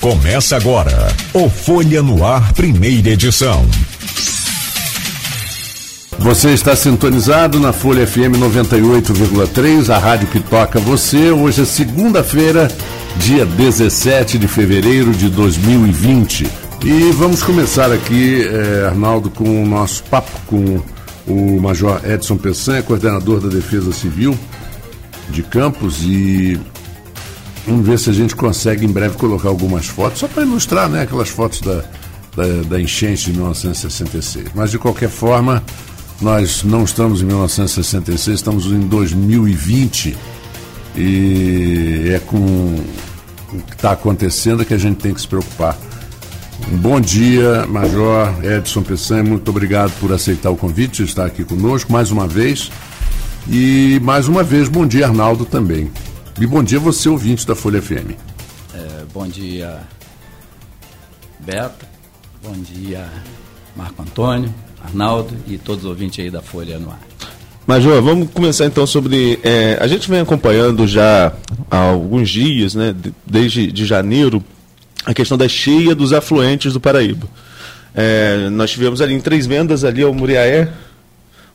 Começa agora o Folha no Ar, primeira edição. Você está sintonizado na Folha FM 98,3, a rádio que toca você. Hoje é segunda-feira, dia 17 de fevereiro de 2020. E vamos começar aqui, eh, Arnaldo, com o nosso papo com o Major Edson Pessan, coordenador da Defesa Civil de Campos, e Vamos ver se a gente consegue em breve colocar algumas fotos, só para ilustrar né, aquelas fotos da, da, da, enchente de 1966. Mas de qualquer forma, nós não estamos em 1966, estamos em 2020 e é com o que está acontecendo que a gente tem que se preocupar. Um bom dia, Major Edson Pessan, muito obrigado por aceitar o convite, estar aqui conosco mais uma vez. E mais uma vez, bom dia, Arnaldo, também. E bom dia você, ouvinte da Folha FM. É, bom dia, Beto. Bom dia, Marco Antônio, Arnaldo e todos os ouvintes aí da Folha no ar. Major, vamos começar então sobre. É, a gente vem acompanhando já há alguns dias, né, desde de janeiro, a questão da cheia dos afluentes do Paraíba. É, nós tivemos ali em três vendas ali ao Muriaé,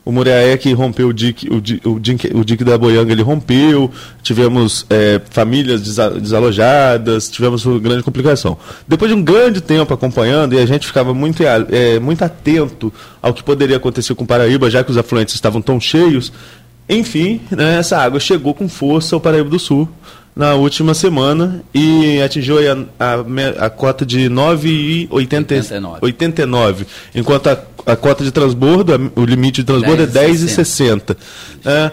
o Muriaé que rompeu o dique, o, dique, o, dique, o dique da Boianga, ele rompeu, tivemos é, famílias desalojadas, tivemos uma grande complicação. Depois de um grande tempo acompanhando, e a gente ficava muito, é, muito atento ao que poderia acontecer com Paraíba, já que os afluentes estavam tão cheios, enfim, né, essa água chegou com força ao Paraíba do Sul na última semana e atingiu a, a, a cota de 9,89, enquanto a, a, cota de transbordo, o limite de transbordo 10, é 10,60. É,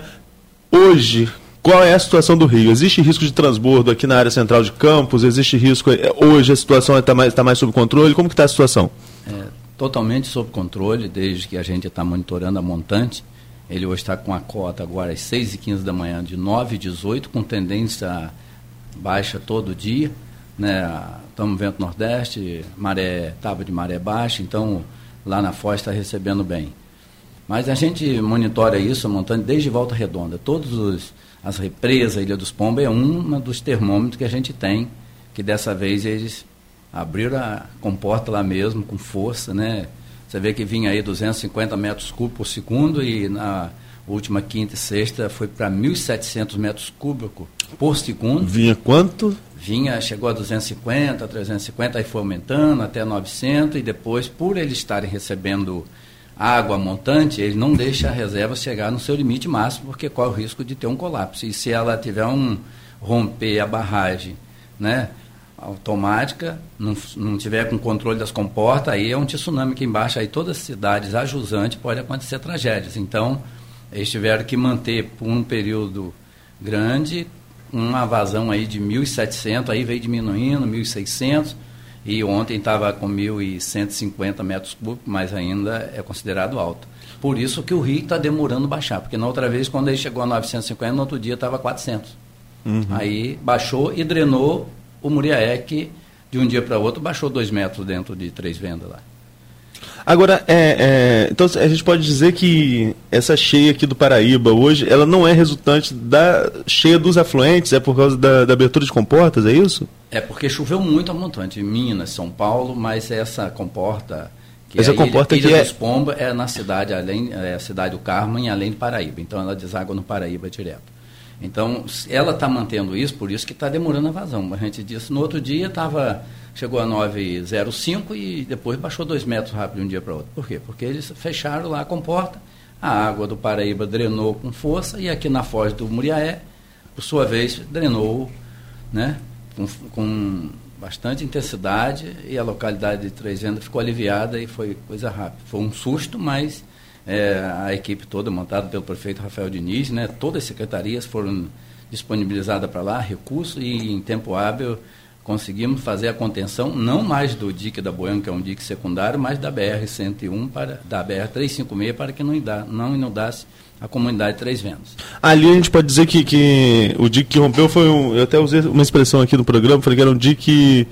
hoje, qual é a situação do Rio? Existe risco de transbordo aqui na área central de Campos? Existe risco? É, hoje a situação está mais, tá mais sob controle? Como que está a situação? É, totalmente sob controle, desde que a gente está monitorando a montante ele hoje está com a cota agora às 6 e 15 da manhã de 9,18, com tendência baixa todo dia. Né? Estamos vento nordeste, maré, tábua de maré baixa, então lá na Foz está recebendo bem. Mas a gente monitora isso, montando desde Volta Redonda. Todas as represas, Ilha dos Pombos, é um dos termômetros que a gente tem, que dessa vez eles abriram a comporta lá mesmo, com força, né? Você vê que vinha aí 250 metros cúbicos por segundo e na última quinta e sexta foi para 1.700 metros cúbicos por segundo. Vinha quanto? Vinha, chegou a 250, 350, aí foi aumentando até 900 e depois, por eles estarem recebendo água montante, ele não deixa a reserva chegar no seu limite máximo, porque corre o risco de ter um colapso. E se ela tiver um romper a barragem, né, automática, não, não tiver com controle das comportas, aí é um tsunami aqui embaixo, aí todas as cidades ajusantes pode acontecer tragédias. Então, eles tiveram que manter por um período grande uma vazão aí de 1.700, aí veio diminuindo, 1.600, e ontem estava com 1.150 metros cúbicos, mas ainda é considerado alto. Por isso que o rio está demorando baixar, porque na outra vez, quando ele chegou a 950, no outro dia estava 400. Uhum. Aí baixou e drenou o Muriaé, que de um dia para outro baixou dois metros dentro de três vendas lá. Agora, é, é, então a gente pode dizer que essa cheia aqui do Paraíba hoje, ela não é resultante da cheia dos afluentes, é por causa da, da abertura de comportas, é isso? É porque choveu muito a montante, em Minas, São Paulo, mas essa comporta que essa é comporta Ilha, Ilha é... dos Pomba é na cidade, além, é a cidade do Carmo, além do Paraíba. Então ela deságua no Paraíba direto. Então, ela está mantendo isso, por isso que está demorando a vazão. A gente disse, no outro dia estava chegou a 9,05 e depois baixou dois metros rápido de um dia para outro. Por quê? Porque eles fecharam lá a comporta, a água do Paraíba drenou com força e aqui na foz do Muriaé, por sua vez, drenou né, com, com bastante intensidade e a localidade de Três Vendas ficou aliviada e foi coisa rápida. Foi um susto, mas é, a equipe toda montada pelo prefeito Rafael Diniz, né, todas as secretarias foram disponibilizadas para lá, recursos, e em tempo hábil conseguimos fazer a contenção, não mais do dique da Boianga, que é um dique secundário, mas da BR-101, para, da BR-356, para que não, não inundasse a comunidade de Três Vendas. Ali a gente pode dizer que, que o dique que rompeu foi um, eu até usei uma expressão aqui no programa, falei que era um dique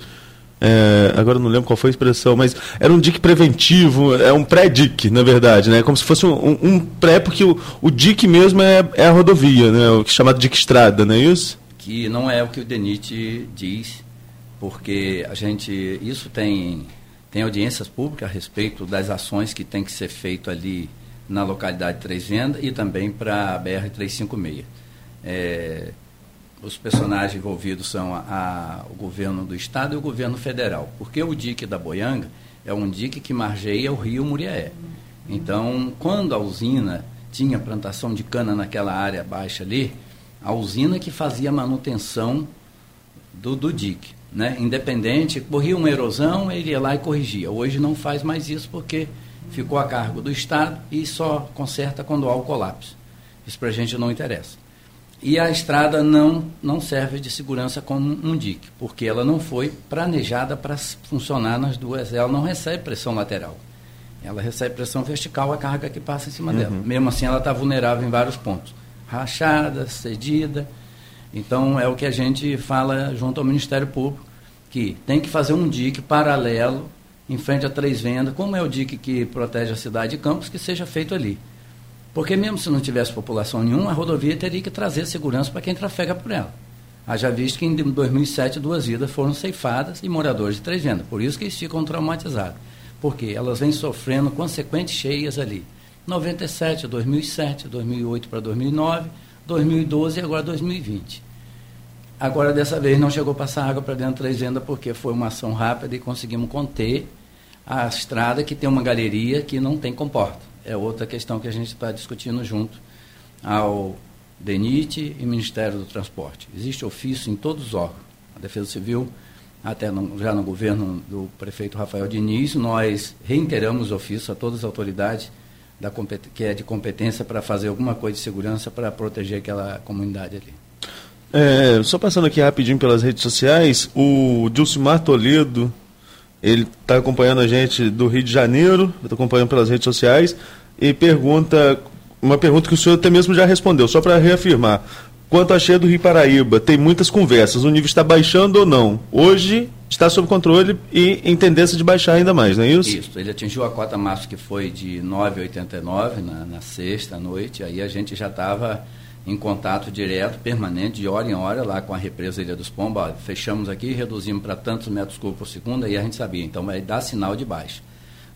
é, agora não lembro qual foi a expressão, mas era um DIC preventivo, é um pré-DIC, na verdade, né? Como se fosse um, um pré, porque o, o DIC mesmo é, é a rodovia, né? O que é chamado DIC estrada, não é isso? Que não é o que o DENIT diz porque a gente, isso tem, tem audiências públicas a respeito das ações que tem que ser feito ali na localidade de Três Vendas e também para a BR-356. É, os personagens envolvidos são a, a, o governo do estado e o governo federal, porque o dique da Boianga é um dique que margeia o rio Muriaé. Então, quando a usina tinha plantação de cana naquela área baixa ali, a usina que fazia manutenção do, do dique. Né? Independente, corria uma erosão, ele ia lá e corrigia. Hoje não faz mais isso porque ficou a cargo do Estado e só conserta quando há o colapso. Isso para a gente não interessa. E a estrada não, não serve de segurança como um dique, porque ela não foi planejada para funcionar nas duas. Ela não recebe pressão lateral. Ela recebe pressão vertical, a carga que passa em cima uhum. dela. Mesmo assim, ela está vulnerável em vários pontos. Rachada, cedida. Então, é o que a gente fala junto ao Ministério Público, que tem que fazer um dique paralelo em frente a Três Vendas, como é o dique que protege a cidade de Campos, que seja feito ali. Porque mesmo se não tivesse população nenhuma, a rodovia teria que trazer segurança para quem trafega por ela. Haja visto que em 2007 duas vidas foram ceifadas e moradores de Três Vendas. Por isso que eles ficam traumatizados. Porque elas vêm sofrendo consequentes cheias ali. 97, 2007, 2008 para 2009, 2012 e agora 2020. Agora, dessa vez, não chegou a passar água para dentro da Três Vendas porque foi uma ação rápida e conseguimos conter a estrada que tem uma galeria que não tem comporta é outra questão que a gente está discutindo junto ao DENIT e Ministério do Transporte. Existe ofício em todos os órgãos. A Defesa Civil, até no, já no governo do prefeito Rafael Diniz, nós reiteramos ofício a todas as autoridades da, que é de competência para fazer alguma coisa de segurança para proteger aquela comunidade ali. É, só passando aqui rapidinho pelas redes sociais, o Dilcimar Toledo ele está acompanhando a gente do Rio de Janeiro, está acompanhando pelas redes sociais, e pergunta, uma pergunta que o senhor até mesmo já respondeu, só para reafirmar. Quanto à cheia do Rio Paraíba, tem muitas conversas, o nível está baixando ou não? Hoje está sob controle e em tendência de baixar ainda mais, não é isso? Isso, ele atingiu a cota máxima que foi de 9,89 na, na sexta noite, aí a gente já estava em contato direto, permanente, de hora em hora, lá com a represa Ilha dos Pombos. Fechamos aqui, reduzimos para tantos metros cúbicos por segundo, aí a gente sabia. Então vai dar sinal de baixa.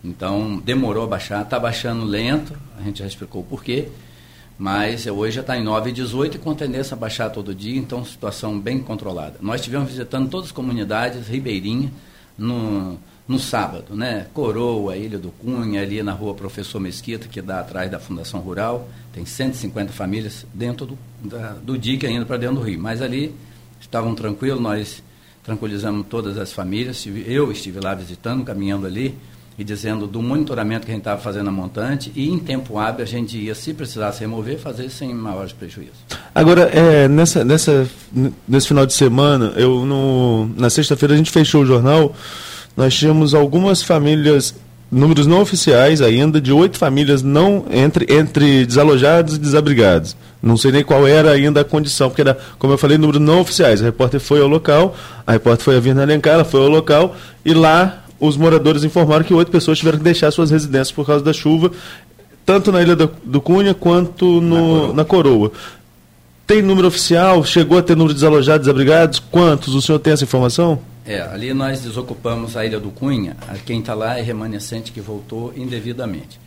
Então demorou a baixar, está baixando lento, a gente já explicou o porquê, mas hoje já está em 9,18 e com tendência a baixar todo dia, então situação bem controlada. Nós estivemos visitando todas as comunidades ribeirinhas no no sábado, né? Coroa, Ilha do Cunha, ali na rua Professor Mesquita, que dá atrás da Fundação Rural, tem 150 famílias dentro do, da, do dique ainda para dentro do rio. Mas ali estavam tranquilos, nós tranquilizamos todas as famílias. Eu estive lá visitando, caminhando ali e dizendo do monitoramento que a gente estava fazendo na montante e em tempo hábil a gente ia, se precisasse remover, fazer sem maiores prejuízos. Agora, é, nessa, nessa, nesse final de semana, eu no, na sexta-feira a gente fechou o jornal nós tínhamos algumas famílias, números não oficiais ainda, de oito famílias não entre, entre desalojados e desabrigados. Não sei nem qual era ainda a condição, porque era, como eu falei, números não oficiais. A repórter foi ao local, a repórter foi a Virna Alencar, ela foi ao local, e lá os moradores informaram que oito pessoas tiveram que deixar suas residências por causa da chuva, tanto na Ilha do, do Cunha quanto no, na, coroa. na Coroa. Tem número oficial? Chegou a ter número de desalojados, desabrigados? Quantos? O senhor tem essa informação? É, ali nós desocupamos a Ilha do Cunha, quem está lá é remanescente que voltou indevidamente.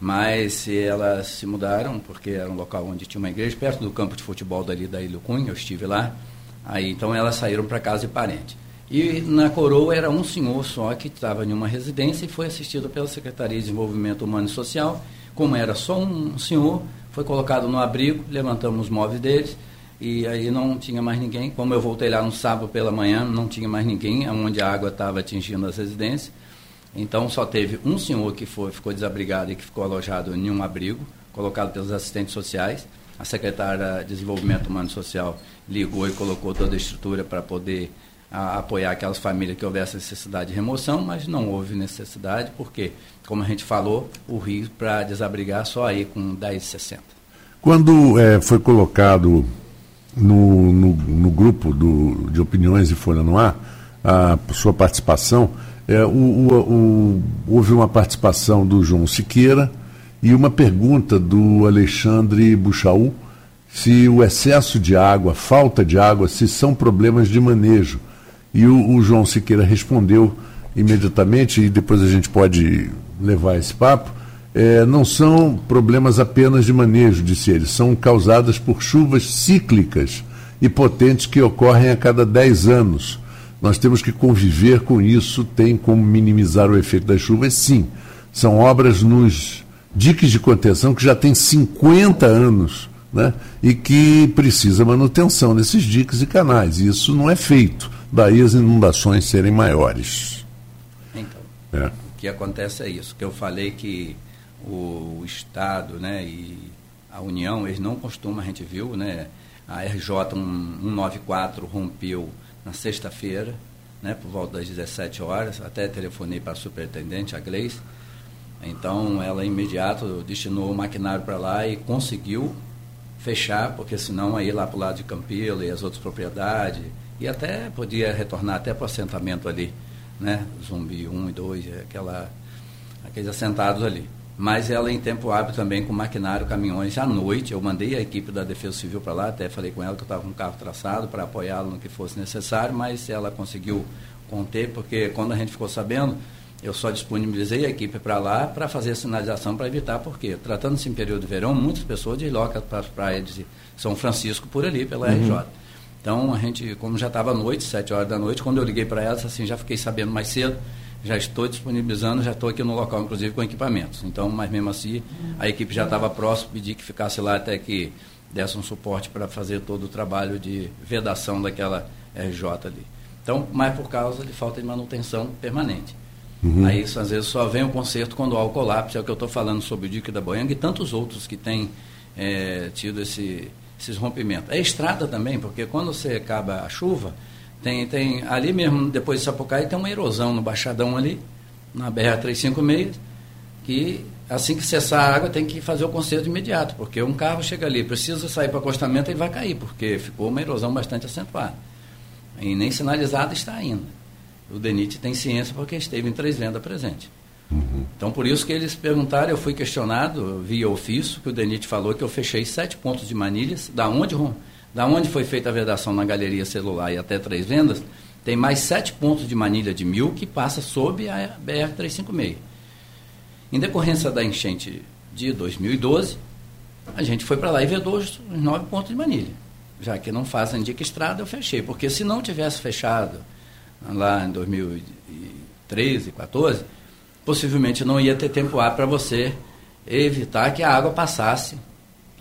Mas elas se mudaram, porque era um local onde tinha uma igreja, perto do campo de futebol dali da Ilha do Cunha, eu estive lá. Aí então elas saíram para casa de parente. E na coroa era um senhor só que estava em uma residência e foi assistido pela Secretaria de Desenvolvimento Humano e Social. Como era só um senhor, foi colocado no abrigo, levantamos os móveis deles e aí não tinha mais ninguém. Como eu voltei lá no sábado pela manhã, não tinha mais ninguém, onde a água estava atingindo as residências. Então só teve um senhor que foi, ficou desabrigado e que ficou alojado em um abrigo, colocado pelos assistentes sociais. A secretária de Desenvolvimento Humano e Social ligou e colocou toda a estrutura para poder a, apoiar aquelas famílias que houvesse necessidade de remoção, mas não houve necessidade, porque, como a gente falou, o rio para desabrigar só aí com 10,60. Quando é, foi colocado no, no, no grupo do, de opiniões de Folha no Ar, a sua participação, é, o, o, o, houve uma participação do João Siqueira e uma pergunta do Alexandre Buchaú se o excesso de água, falta de água, se são problemas de manejo. E o, o João Siqueira respondeu imediatamente, e depois a gente pode levar esse papo, é, não são problemas apenas de manejo, disse ele, são causadas por chuvas cíclicas e potentes que ocorrem a cada 10 anos. Nós temos que conviver com isso, tem como minimizar o efeito das chuvas, sim. São obras nos diques de contenção que já têm 50 anos né? e que precisa manutenção nesses diques e canais. E isso não é feito, daí as inundações serem maiores. Então, é. o que acontece é isso, que eu falei que o, Estado né, e a União, eles não costumam, a gente viu, né, a RJ 194 rompeu na sexta-feira, né, por volta das 17 horas, até telefonei para a superintendente, a Gleice, então ela imediato destinou o maquinário para lá e conseguiu fechar, porque senão aí lá para o lado de Campilo e as outras propriedades, e até podia retornar até para o assentamento ali, né? Zumbi 1 e 2, aquela, aqueles assentados ali. Mas ela em tempo hábil também com maquinário, caminhões à noite. Eu mandei a equipe da Defesa Civil para lá, até falei com ela que eu estava com um carro traçado para apoiá-la no que fosse necessário, mas ela conseguiu conter, porque quando a gente ficou sabendo, eu só disponibilizei a equipe para lá para fazer a sinalização para evitar, porque tratando-se em período de verão, muitas pessoas deslocam para as praias de São Francisco por ali, pela uhum. RJ. Então a gente, como já estava à noite, sete horas da noite, quando eu liguei para elas, assim, já fiquei sabendo mais cedo, já estou disponibilizando, já estou aqui no local, inclusive com equipamentos. Então, mas mesmo assim, a equipe já estava próxima, pedi que ficasse lá até que desse um suporte para fazer todo o trabalho de vedação daquela RJ ali. Então, mas por causa de falta de manutenção permanente. Uhum. Aí isso, às vezes só vem o conserto quando há o colapso, é o que eu estou falando sobre o dique da Boianga e tantos outros que têm é, tido esse, esses rompimentos. É estrada também, porque quando você acaba a chuva, tem, tem ali mesmo, depois de Sapucaí, tem uma erosão no Baixadão ali, na BR-356, que assim que cessar a água tem que fazer o conserto imediato, porque um carro chega ali, precisa sair para acostamento, ele vai cair, porque ficou uma erosão bastante acentuada. E nem sinalizada está ainda o DENIT tem ciência porque esteve em Três Vendas presente. Uhum. Então, por isso que eles perguntaram, eu fui questionado via ofício, que o DENIT falou que eu fechei sete pontos de manilhas, da onde, da onde foi feita a vedação na galeria celular e até Três Vendas, tem mais sete pontos de manilha de mil que passa sob a BR-356. Em decorrência da enchente de 2012, a gente foi para lá e vedou os nove pontos de manilha. Já que não fazem dica estrada, eu fechei. Porque se não tivesse fechado lá em 2013, 14, possivelmente não ia ter tempo A para você evitar que a água passasse,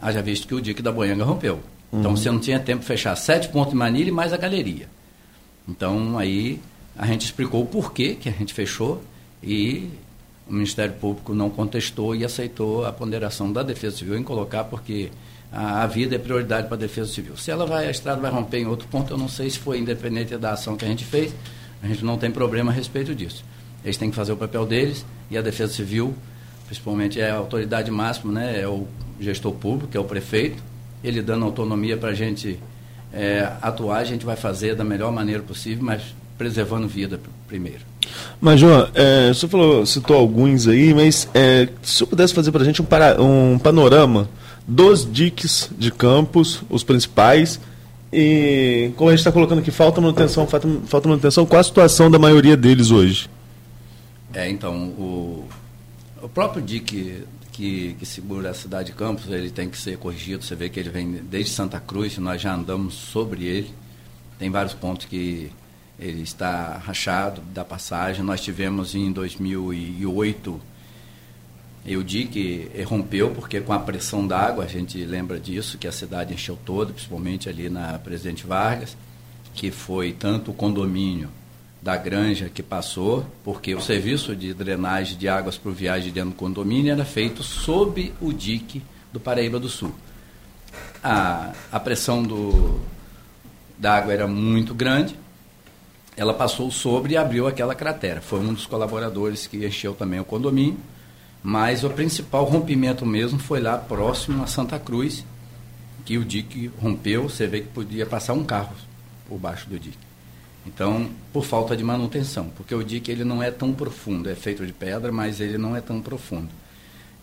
haja visto que o dique da Boianga rompeu. Então, uhum. Então você não tinha tempo de fechar sete pontos de Manilha e mais a galeria. Então aí a gente explicou o porquê que a gente fechou e o Ministério Público não contestou e aceitou a ponderação da Defesa Civil em colocar porque a, a vida é prioridade para a Defesa Civil. Se ela vai, a estrada vai romper em outro ponto, eu não sei se foi independente da ação que a gente fez, a gente não tem problema a respeito disso. Eles têm que fazer o papel deles e a Defesa Civil, principalmente é a autoridade máxima, né, é o gestor público, é o prefeito, ele dando autonomia para a gente é, atuar, a gente vai fazer da melhor maneira possível, mas preservando vida primeiro. Mas, João, é, você falou, citou alguns aí, mas é, se eu pudesse fazer para a gente um, para, um panorama dos diques de campos, os principais, e como a gente está colocando aqui, falta manutenção, falta, falta manutenção, qual a situação da maioria deles hoje? É, então, o, o próprio dique que, que segura a cidade de Campos, ele tem que ser corrigido, você vê que ele vem desde Santa Cruz, nós já andamos sobre ele, tem vários pontos que ele está rachado da passagem, nós tivemos em 2008 eu digo que rompeu porque com a pressão d'água, a gente lembra disso, que a cidade encheu toda, principalmente ali na Presidente Vargas, que foi tanto o condomínio da granja que passou, porque o serviço de drenagem de águas pluviais dentro do condomínio era feito sob o dique do Paraíba do Sul. A, a pressão do, da água era muito grande, ela passou sobre e abriu aquela cratera. Foi um dos colaboradores que encheu também o condomínio mas o principal rompimento mesmo foi lá próximo a Santa Cruz, que o dique rompeu, você vê que podia passar um carro por baixo do dique. Então, por falta de manutenção, porque o dique ele não é tão profundo, é feito de pedra, mas ele não é tão profundo.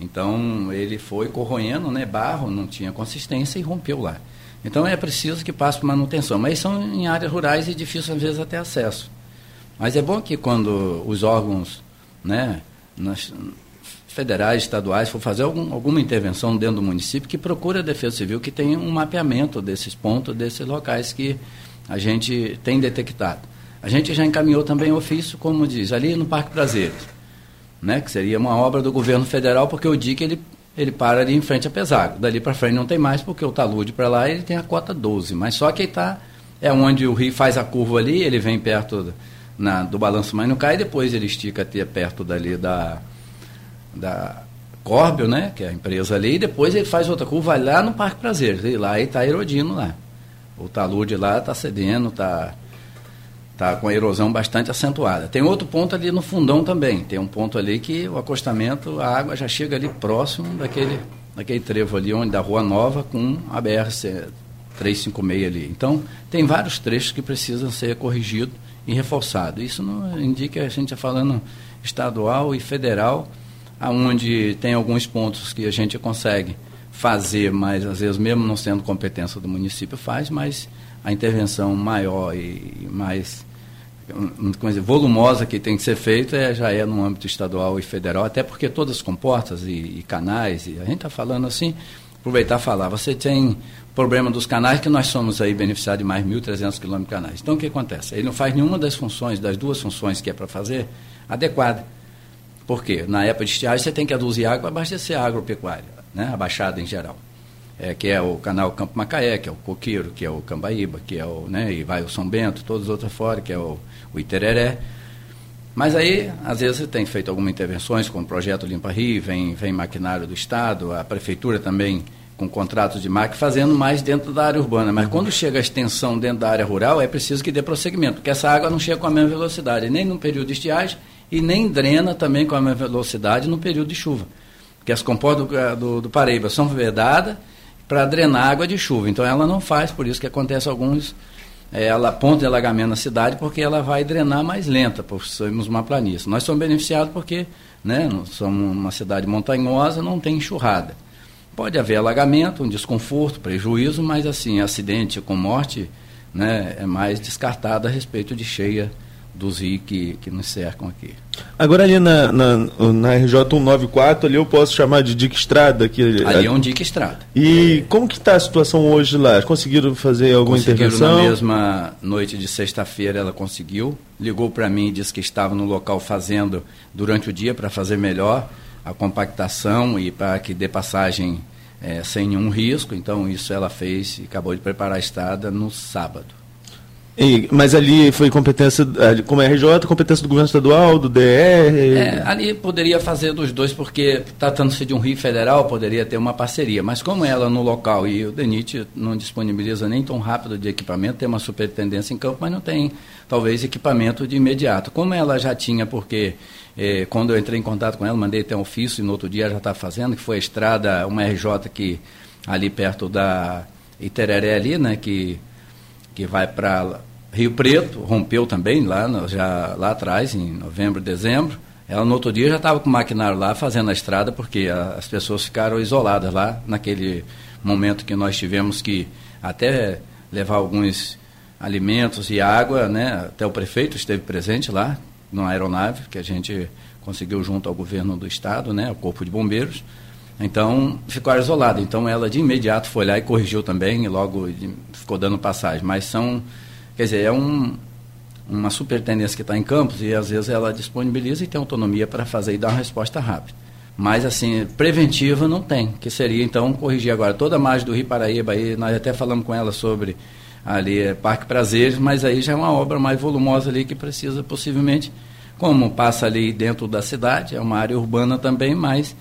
Então, ele foi corroendo, né, barro, não tinha consistência e rompeu lá. Então é preciso que passe por manutenção. Mas são em áreas rurais e difícil às vezes até acesso. Mas é bom que quando os órgãos né, nas, federais, estaduais, for fazer algum, alguma intervenção dentro do município, que procure a Defesa Civil que tenha um mapeamento desses pontos, desses locais que a gente tem detectado. A gente já encaminhou também ofício, como diz, ali no Parque Prazeres, né, que seria uma obra do governo federal, porque o DIC ele, ele para ali em frente a Pesago. Dali para frente não tem mais, porque o talude para lá ele tem a cota 12, mas só que está, é onde o rio faz a curva ali, ele vem perto na, do balanço, mas não cai, depois ele estica até perto dali da, da Corbel, né, que é a empresa ali, e depois ele faz outra curva lá no Parque Prazeres, e lá está erodindo lá. O talude lá está cedendo, está tá com a erosão bastante acentuada. Tem outro ponto ali no fundão também, tem um ponto ali que o acostamento, a água já chega ali próximo daquele, daquele trevo ali, onde da Rua Nova com a BR 356 ali. Então, tem vários trechos que precisam ser corrigidos e reforçados. Isso não indica, a gente está falando estadual e federal, aonde tem alguns pontos que a gente consegue fazer, mas às vezes mesmo não sendo competência do município faz, mas a intervenção maior e mais dizer, volumosa que tem que ser feita é, já é no âmbito estadual e federal, até porque todas as comportas e, e canais, e a gente está falando assim, aproveitar e falar, você tem problema dos canais que nós somos aí beneficiados de mais 1.300 quilômetros de canais. Então o que acontece? Ele não faz nenhuma das funções, das duas funções que é para fazer, adequada. Por quê? Na época de estiagem você tem que aduzir água para abastecer a agropecuária, né? a baixada em geral. É, que é o canal Campo Macaé, que é o Coqueiro, que é o Cambaíba, que é o, né, e vai o São Bento, todos os outros fora, que é o, o Itereré. Mas aí, às vezes, você tem feito algumas intervenções com o projeto Limpa Rio, vem, vem maquinário do Estado, a prefeitura também com contratos de máquina, fazendo mais dentro da área urbana. Mas quando chega a extensão dentro da área rural, é preciso que dê prosseguimento, porque essa água não chega com a mesma velocidade, nem no período de estiagem e nem drena também com a mesma velocidade no período de chuva. Porque as comportas do, eh, do, do Paraíba são vedadas para drenar água de chuva. Então ela não faz, por isso que acontece alguns é, ela ponto de alagamento na cidade, porque ela vai drenar mais lenta, por sermos uma planície. Nós somos beneficiados porque né, somos uma cidade montanhosa, não tem enxurrada. Pode haver alagamento, um desconforto, prejuízo, mas assim, acidente com morte né, é mais descartado a respeito de cheia dos rios que, que nos cercam aqui. Agora ali na, na, na RJ 194, ali eu posso chamar de Dique Estrada? Que, ali é um Dique Estrada. E é. como que está a situação hoje lá? Conseguiram fazer alguma Conseguiram intervenção? na mesma noite de sexta-feira ela conseguiu. Ligou para mim e disse que estava no local fazendo durante o dia para fazer melhor a compactação e para que dê passagem é, sem nenhum risco. Então isso ela fez e acabou de preparar a estrada no sábado. E, mas ali foi competência, como é RJ, competência do governo estadual, do DR? É, ali poderia fazer dos dois, porque tratando-se de um rio federal, poderia ter uma parceria. Mas como ela no local e o DENIT não disponibiliza nem tão rápido de equipamento, tem uma superintendência em campo, mas não tem, talvez, equipamento de imediato. Como ela já tinha, porque eh, quando eu entrei em contato com ela, mandei até um ofício e no outro dia já está fazendo, que foi a estrada, uma RJ que ali perto da Itereré ali, né, que que vai para Rio Preto, rompeu também lá, já, lá atrás, em novembro, dezembro. Ela no outro dia já estava com o maquinário lá fazendo a estrada, porque a, as pessoas ficaram isoladas lá naquele momento que nós tivemos que até levar alguns alimentos e água, né? Até o prefeito esteve presente lá, numa aeronave, que a gente conseguiu junto ao governo do estado, né? O Corpo de Bombeiros. Então, ficou isolada. Então, ela de imediato foi lá e corrigiu também, e logo ficou dando passagem. Mas são, quer dizer, é um, uma superintendência que está em campos e às vezes ela disponibiliza e tem autonomia para fazer e dar uma resposta rápida. Mas, assim, preventiva não tem, que seria, então, corrigir agora toda a margem do Rio Paraíba, aí nós até falamos com ela sobre ali é, Parque Prazeres, mas aí já é uma obra mais volumosa ali que precisa possivelmente, como passa ali dentro da cidade, é uma área urbana também, mas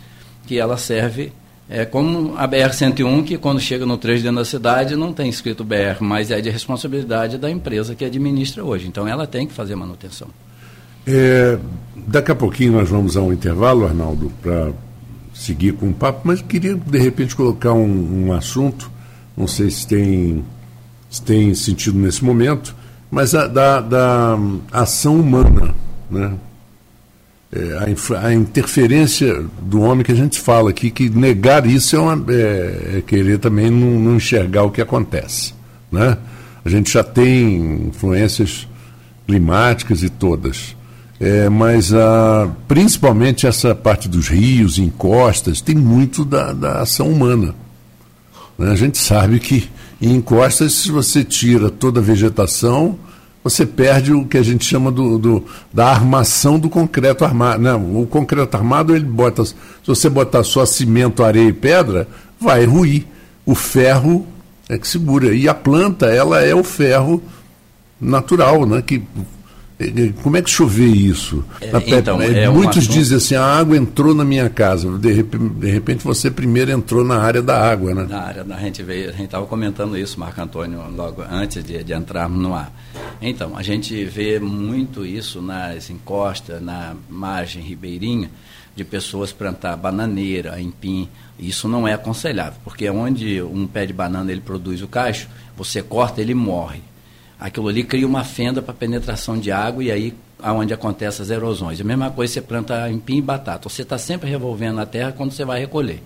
que ela serve é como a BR-101, que quando chega no trecho dentro da cidade não tem escrito BR, mas é de responsabilidade da empresa que administra hoje. Então ela tem que fazer manutenção. É, daqui a pouquinho nós vamos a um intervalo, Arnaldo, para seguir com o papo, mas queria de repente colocar um, um assunto, não sei se tem, se tem sentido nesse momento, mas a, da, da ação humana. Né? É, a, a, interferência do homem que a gente fala aqui, que negar isso é, uma, é, é querer também não, não, enxergar o que acontece. Né? A gente já tem influências climáticas e todas. É, mas a, principalmente essa parte dos rios, encostas, tem muito da, da ação humana. Né? A gente sabe que em encostas, se você tira toda a vegetação, você perde o que a gente chama do, do da armação do concreto armado. Não, o concreto armado, ele bota. Se você botar só cimento, areia e pedra, vai ruir. O ferro é que segura. E a planta, ela é o ferro natural, né? Que como é que choveu isso? É, então, é Muitos dizem assim, a água entrou na minha casa. De repente, de repente, você primeiro entrou na área da água, né? Na área, a gente veio, a gente estava comentando isso, Marco Antônio, logo antes de, de entrarmos no ar. Então, a gente vê muito isso nas encostas, na margem ribeirinha, de pessoas plantar bananeira, empim. Isso não é aconselhável, porque onde um pé de banana ele produz o cacho, você corta, ele morre aquilo ali cria uma fenda para penetração de água e aí aonde acontecem as erosões. A mesma coisa você planta empim e batata. Você está sempre revolvendo a terra quando você vai recolher.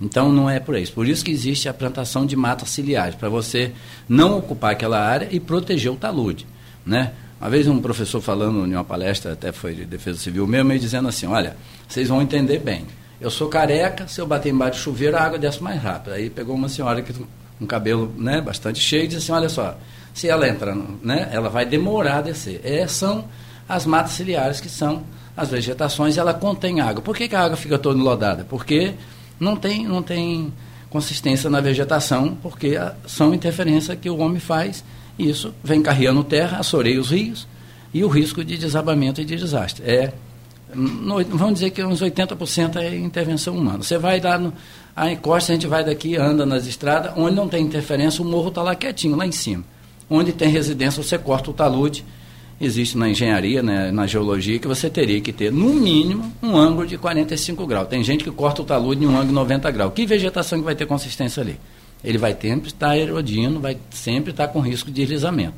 Então não é por isso. Por isso que existe a plantação de matas ciliares, para você não ocupar aquela área e proteger o talude. Né? Uma vez um professor falando em uma palestra, até foi de defesa civil mesmo, e dizendo assim, olha, vocês vão entender bem. Eu sou careca, se eu bater embaixo do chuveiro, a água desce mais rápido. Aí pegou uma senhora que um cabelo né, bastante cheio e disse assim, olha só, se ela entra, né, ela vai demorar a descer. É, são as matas ciliares que são as vegetações, ela contém água. Por que, que a água fica toda enlodada? Porque não tem, não tem consistência na vegetação, porque a, são interferências que o homem faz, e isso vem carreando terra, assoreia os rios, e o risco de desabamento e de desastre. É, no, vamos dizer que uns 80% é intervenção humana. Você vai dar no, a encosta, a gente vai daqui, anda nas estradas, onde não tem interferência, o morro está lá quietinho, lá em cima. Onde tem residência, você corta o talude. Existe na engenharia, né, na geologia, que você teria que ter, no mínimo, um ângulo de 45 graus. Tem gente que corta o talude em um ângulo de 90 graus. Que vegetação que vai ter consistência ali? Ele vai sempre estar erodindo, vai sempre estar com risco de deslizamento.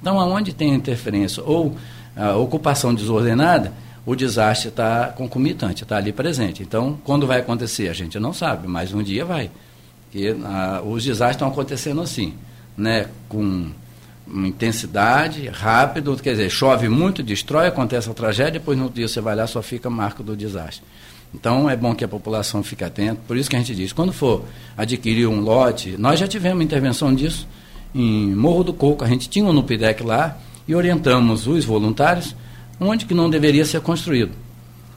Então, aonde tem interferência ou a ocupação desordenada, o desastre está concomitante, está ali presente. Então, quando vai acontecer? A gente não sabe, mas um dia vai. E, a, os desastres estão acontecendo assim, né, com intensidade, rápido, quer dizer, chove muito, destrói, acontece a tragédia, depois no dia você vai lá, só fica marca do desastre. Então é bom que a população fique atenta, por isso que a gente diz, quando for adquirir um lote, nós já tivemos intervenção disso em Morro do Coco, a gente tinha um NUPIDEC lá e orientamos os voluntários onde que não deveria ser construído.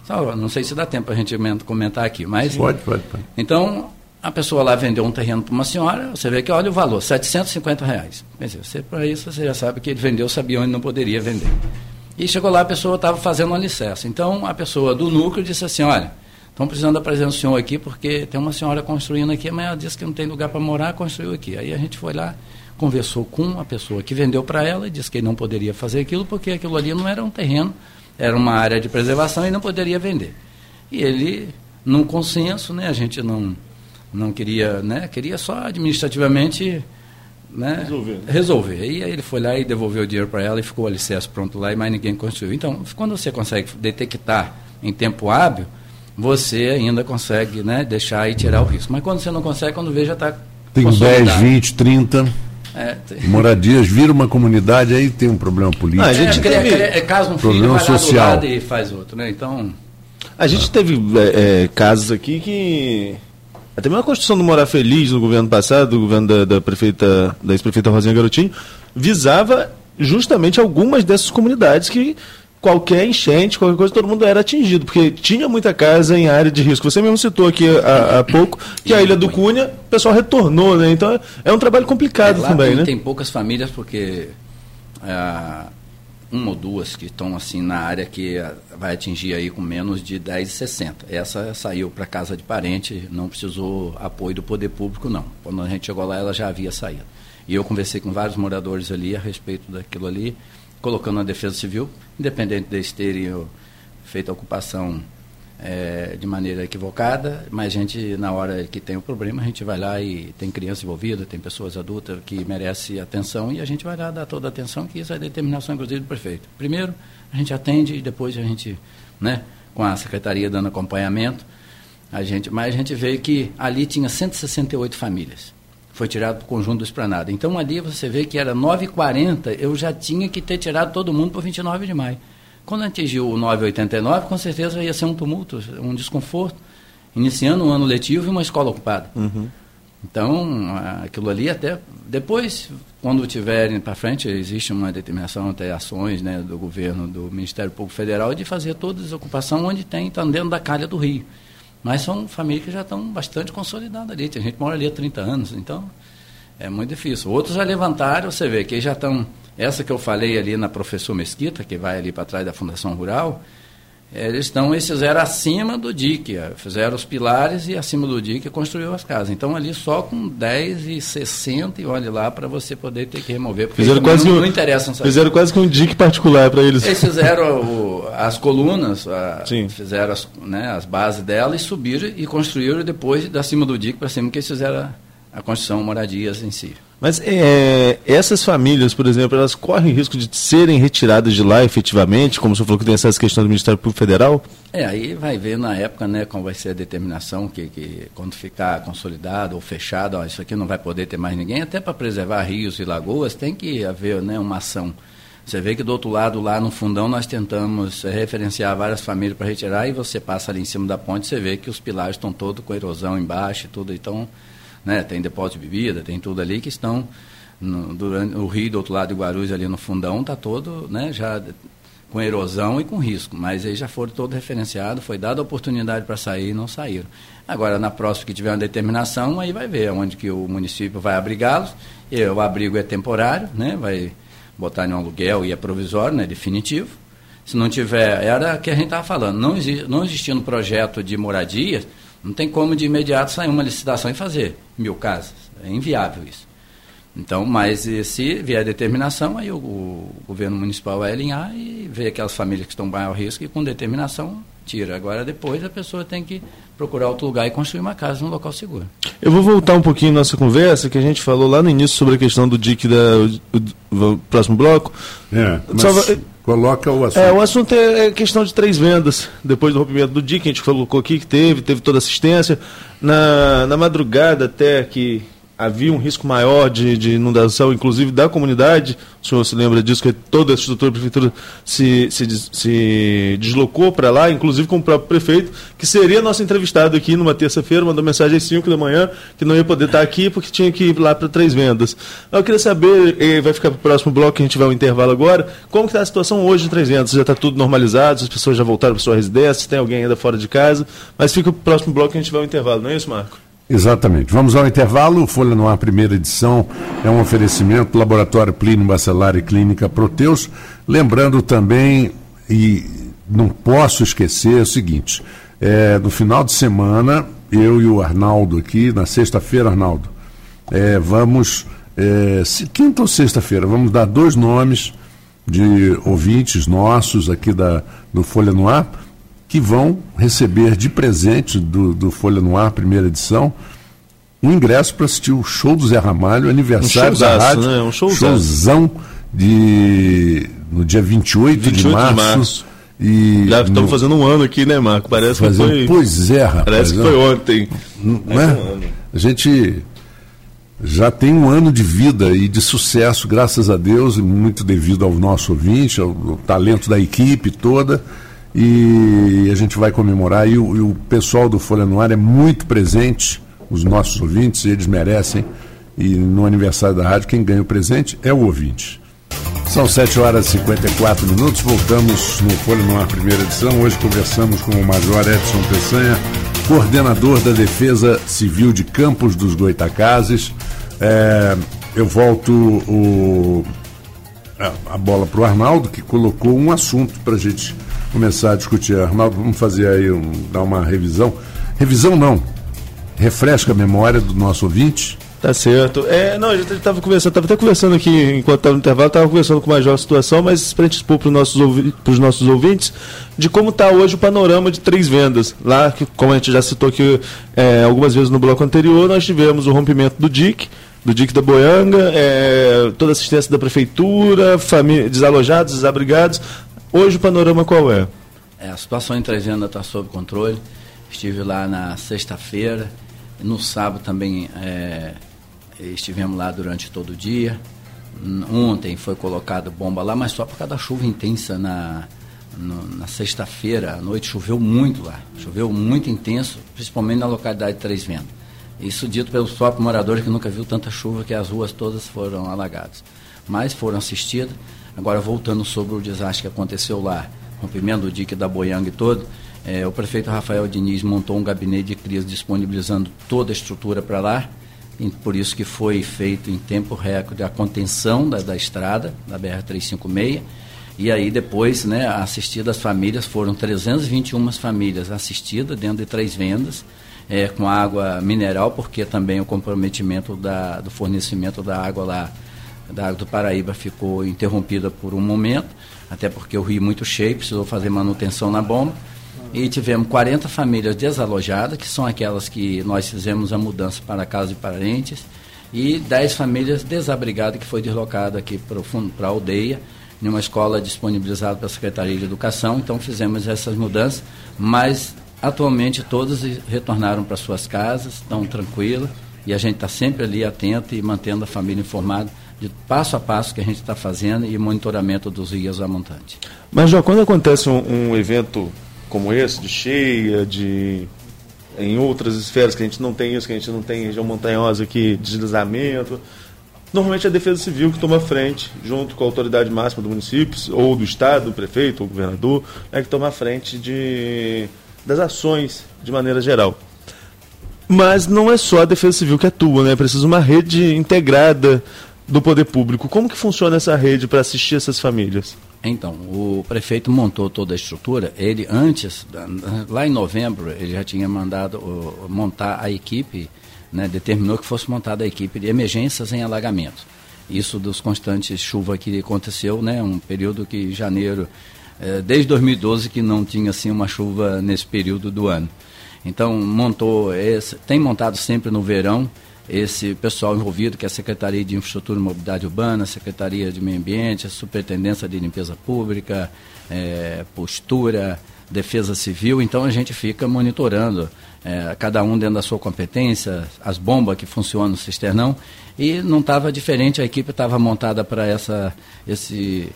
Só, não sei se dá tempo a gente comentar aqui, mas... Pode, pode, pode. Então, a pessoa lá vendeu um terreno para uma senhora, você vê que olha o valor, 750 reais. Você, para isso você já sabe que ele vendeu, sabia onde não poderia vender. E chegou lá, a pessoa estava fazendo uma licença. Então, a pessoa do núcleo disse assim, olha, estão precisando da presença do senhor aqui, porque tem uma senhora construindo aqui, mas ela disse que não tem lugar para morar, construiu aqui. Aí a gente foi lá, conversou com a pessoa que vendeu para ela e disse que ele não poderia fazer aquilo, porque aquilo ali não era um terreno, era uma área de preservação e não poderia vender. E ele, num consenso, né, a gente não não queria, né? Queria só administrativamente né, resolver. resolver. E aí ele foi lá e devolveu o dinheiro para ela e ficou o alicerce pronto lá e mais ninguém construiu. Então, quando você consegue detectar em tempo hábil, você ainda consegue né, deixar e tirar o risco. Mas quando você não consegue, quando vê, já está. Tem 10, 20, 30. É, tem... Moradias, vira uma comunidade, aí tem um problema político. Ah, a gente é, teve... é, é, caso um problema filho, social. e faz outro, né? Então. A gente teve é, é, casos aqui que até mesmo a construção do Morar Feliz no governo passado, do governo da, da prefeita, da ex-prefeita Rosinha Garotinho, visava justamente algumas dessas comunidades que qualquer enchente, qualquer coisa, todo mundo era atingido, porque tinha muita casa em área de risco. Você mesmo citou aqui há, há pouco que a Ilha do Cunha, o pessoal retornou, né? Então é um trabalho complicado é, também, tem, né? Tem poucas famílias porque ah, uma ou duas que estão assim na área que vai atingir aí com menos de 10,60. Essa saiu para casa de parente, não precisou apoio do poder público não. Quando a gente chegou lá, ela já havia saído. E eu conversei com vários moradores ali a respeito daquilo ali, colocando a defesa civil, independente deles terem feito a ocupação é, de maneira equivocada, mas a gente, na hora que tem o problema, a gente vai lá e tem criança envolvida, tem pessoas adultas que merecem atenção e a gente vai lá dar toda a atenção, que isso é determinação, inclusive, do prefeito. Primeiro, a gente atende e depois a gente né, com a secretaria dando acompanhamento. A gente, mas a gente vê que ali tinha 168 famílias. Foi tirado do conjunto do Esplanada. Então ali você vê que era 9h40, eu já tinha que ter tirado todo mundo para 29 de maio. Quando atingiu o 9,89, com certeza ia ser um tumulto, um desconforto, iniciando um ano letivo e uma escola ocupada. Uhum. Então, aquilo ali até. Depois, quando tiverem para frente, existe uma determinação, até ações né, do governo, do Ministério Público Federal, de fazer toda a desocupação onde tem, está dentro da calha do Rio. Mas são famílias que já estão bastante consolidadas ali. A gente mora ali há 30 anos, então é muito difícil. Outros já levantaram, você vê que já estão. Essa que eu falei ali na Professor Mesquita, que vai ali para trás da Fundação Rural, eles estão, esses fizeram acima do dique, é, fizeram os pilares e acima do dique construiu as casas. Então ali só com 10 e 60 e olhe lá para você poder ter que remover, porque fizeram quase não, um, não interessa. Fizeram quase que um dique particular para eles. Eles fizeram o, as colunas, a, fizeram as, né, as bases dela e subiram e construíram depois da cima do dique para cima que eles fizeram a, a construção moradias em si. Mas é, essas famílias, por exemplo, elas correm risco de serem retiradas de lá efetivamente, como o senhor falou que tem essa questão do Ministério Público Federal? É, aí vai ver na época, né, como vai ser a determinação, que, que quando ficar consolidado ou fechado, ó, isso aqui não vai poder ter mais ninguém, até para preservar rios e lagoas, tem que haver né, uma ação. Você vê que do outro lado, lá no fundão, nós tentamos referenciar várias famílias para retirar e você passa ali em cima da ponte, você vê que os pilares estão todos com erosão embaixo e tudo, então né? Tem depósito de bebida, tem tudo ali que estão no, durante o rio do outro lado de Guarulhos ali no fundão está todo, né? Já com erosão e com risco, mas aí já foram todos referenciados, foi dada a oportunidade para sair e não saíram. Agora, na próxima que tiver uma determinação, aí vai ver onde que o município vai abrigá-los, o abrigo é temporário, né? vai botar em um aluguel e é provisório, né? definitivo. Se não tiver, era o que a gente estava falando, não, não existindo projeto de moradia, não tem como de imediato sair uma licitação e fazer mil casas. É inviável isso. Então, mas se vier a determinação, aí o, o, governo municipal vai alinhar e ver aquelas famílias que estão mais ao risco e com determinação tira. Agora depois a pessoa tem que procurar outro lugar e construir uma casa num local seguro. Eu vou voltar um pouquinho nossa conversa, que a gente falou lá no início sobre a questão do DIC da o, o próximo bloco. É, mas Só, coloca o assunto. É, o assunto é, é questão de três vendas. Depois do rompimento do DIC, a gente colocou aqui que teve, teve toda assistência. Na, na madrugada até que havia um risco maior de, de, inundação, inclusive da comunidade. O senhor se lembra disso, que toda a estrutura da prefeitura se, se, se deslocou para lá, inclusive com o próprio prefeito, que seria nosso entrevistado aqui numa terça-feira, mandou mensagem às 5 da manhã, que não ia poder estar aqui porque tinha que ir lá para três vendas. Eu queria saber, vai ficar para o próximo bloco, que a gente vai ao intervalo agora, como está a situação hoje em três vendas? Já está tudo normalizado, as pessoas já voltaram para sua residência, tem alguém ainda fora de casa, mas fica para o próximo bloco que a gente vai ao intervalo, não é isso, Marco? Exatamente. Vamos ao intervalo. Folha no ar, primeira edição, é um oferecimento Laboratório Plínio Bacelar e Clínica Proteus. Lembrando também, e não posso esquecer, é o seguinte: é, no final de semana, eu e o Arnaldo aqui, na sexta-feira, Arnaldo, é, vamos, é, quinta ou sexta-feira, vamos dar dois nomes de ouvintes nossos aqui da, do Folha no Ar que vão receber de presente do, do Folha no Ar, primeira edição, um ingresso para assistir o show do Zé Ramalho, aniversário um da rádio. Né? Um showzão de, no dia 28, 28 de março. De março. E Já estamos no... fazendo um ano aqui, né, Marco? Parece fazendo... que foi. Pois é, rapaz. Parece que foi ontem. Né? Um a gente já tem um ano de vida e de sucesso, graças a Deus, muito devido ao nosso ouvinte, ao, ao talento da equipe toda e a gente vai comemorar. E o, e o pessoal do Folha no Ar é muito presente, os nossos ouvintes, eles merecem. E no aniversário da rádio, quem ganha o presente é o ouvinte. São 7 horas e 54 minutos, voltamos no Folha no Ar, primeira edição. Hoje conversamos com o Major Edson Peçanha, coordenador da Defesa Civil de Campos dos Goitacazes. É, eu volto o, a, a bola para o Arnaldo, que colocou um assunto para a gente começar a discutir. Vamos fazer aí, um, dar uma revisão. Revisão não, refresca a memória do nosso ouvinte. Tá certo. É, não, a gente estava conversando, estava até conversando aqui enquanto estava no intervalo, estava conversando com o Major a situação, mas para a gente expor para os nossos, nossos ouvintes de como está hoje o panorama de três vendas. Lá, que, como a gente já citou aqui é, algumas vezes no bloco anterior, nós tivemos o rompimento do DIC, do DIC da Boianga, é, toda assistência da prefeitura, desalojados, desabrigados. Hoje o panorama qual é? é, a situação em Trezenda está sob controle. Estive lá na sexta-feira, no sábado também é, estivemos lá durante todo o dia. Ontem foi colocado bomba lá, mas só por causa da chuva intensa na, na sexta-feira à noite. Choveu muito lá, choveu muito intenso, principalmente na localidade de Três Vendas. Isso dito pelos próprios moradores que nunca viu tanta chuva que as ruas todas foram alagadas. Mas foram assistidas. Agora, voltando sobre o desastre que aconteceu lá, rompimento do dique da Boiang todo, é, o prefeito Rafael Diniz montou um gabinete de crise disponibilizando toda a estrutura para lá, e por isso que foi feito em tempo recorde a contenção da, da estrada, da BR-356, e aí depois, né, assistidas famílias, foram 321 famílias assistidas dentro de três vendas, é, com água mineral, porque também o comprometimento da, do fornecimento da água lá, da água do Paraíba ficou interrompida por um momento, até porque o rio é muito cheio, precisou fazer manutenção na bomba. E tivemos 40 famílias desalojadas, que são aquelas que nós fizemos a mudança para casa de parentes, e 10 famílias desabrigadas que foi deslocada aqui para a aldeia, em uma escola disponibilizada pela Secretaria de Educação. Então fizemos essas mudanças, mas atualmente todas retornaram para suas casas, estão tranquilas, e a gente está sempre ali atento e mantendo a família informada de passo a passo que a gente está fazendo e monitoramento dos rios a montante. Mas, João, quando acontece um, um evento como esse, de cheia, de em outras esferas que a gente não tem isso, que a gente não tem região montanhosa aqui, deslizamento. Normalmente é a Defesa Civil que toma frente, junto com a autoridade máxima do município, ou do Estado, o prefeito, ou governador, é que toma frente de, das ações de maneira geral. Mas não é só a Defesa Civil que atua, né? É preciso uma rede integrada do poder público. Como que funciona essa rede para assistir essas famílias? Então, o prefeito montou toda a estrutura. Ele antes, lá em novembro, ele já tinha mandado montar a equipe, né, determinou que fosse montada a equipe de emergências em alagamento. Isso dos constantes chuvas que aconteceu, né, um período que janeiro, é, desde 2012 que não tinha assim uma chuva nesse período do ano. Então montou, esse, tem montado sempre no verão esse pessoal envolvido, que é a Secretaria de Infraestrutura e Mobilidade Urbana, a Secretaria de Meio Ambiente, a Superintendência de Limpeza Pública, é, Postura, Defesa Civil. Então a gente fica monitorando, é, cada um dentro da sua competência, as bombas que funcionam no cisternão. E não estava diferente, a equipe estava montada para essa, esse,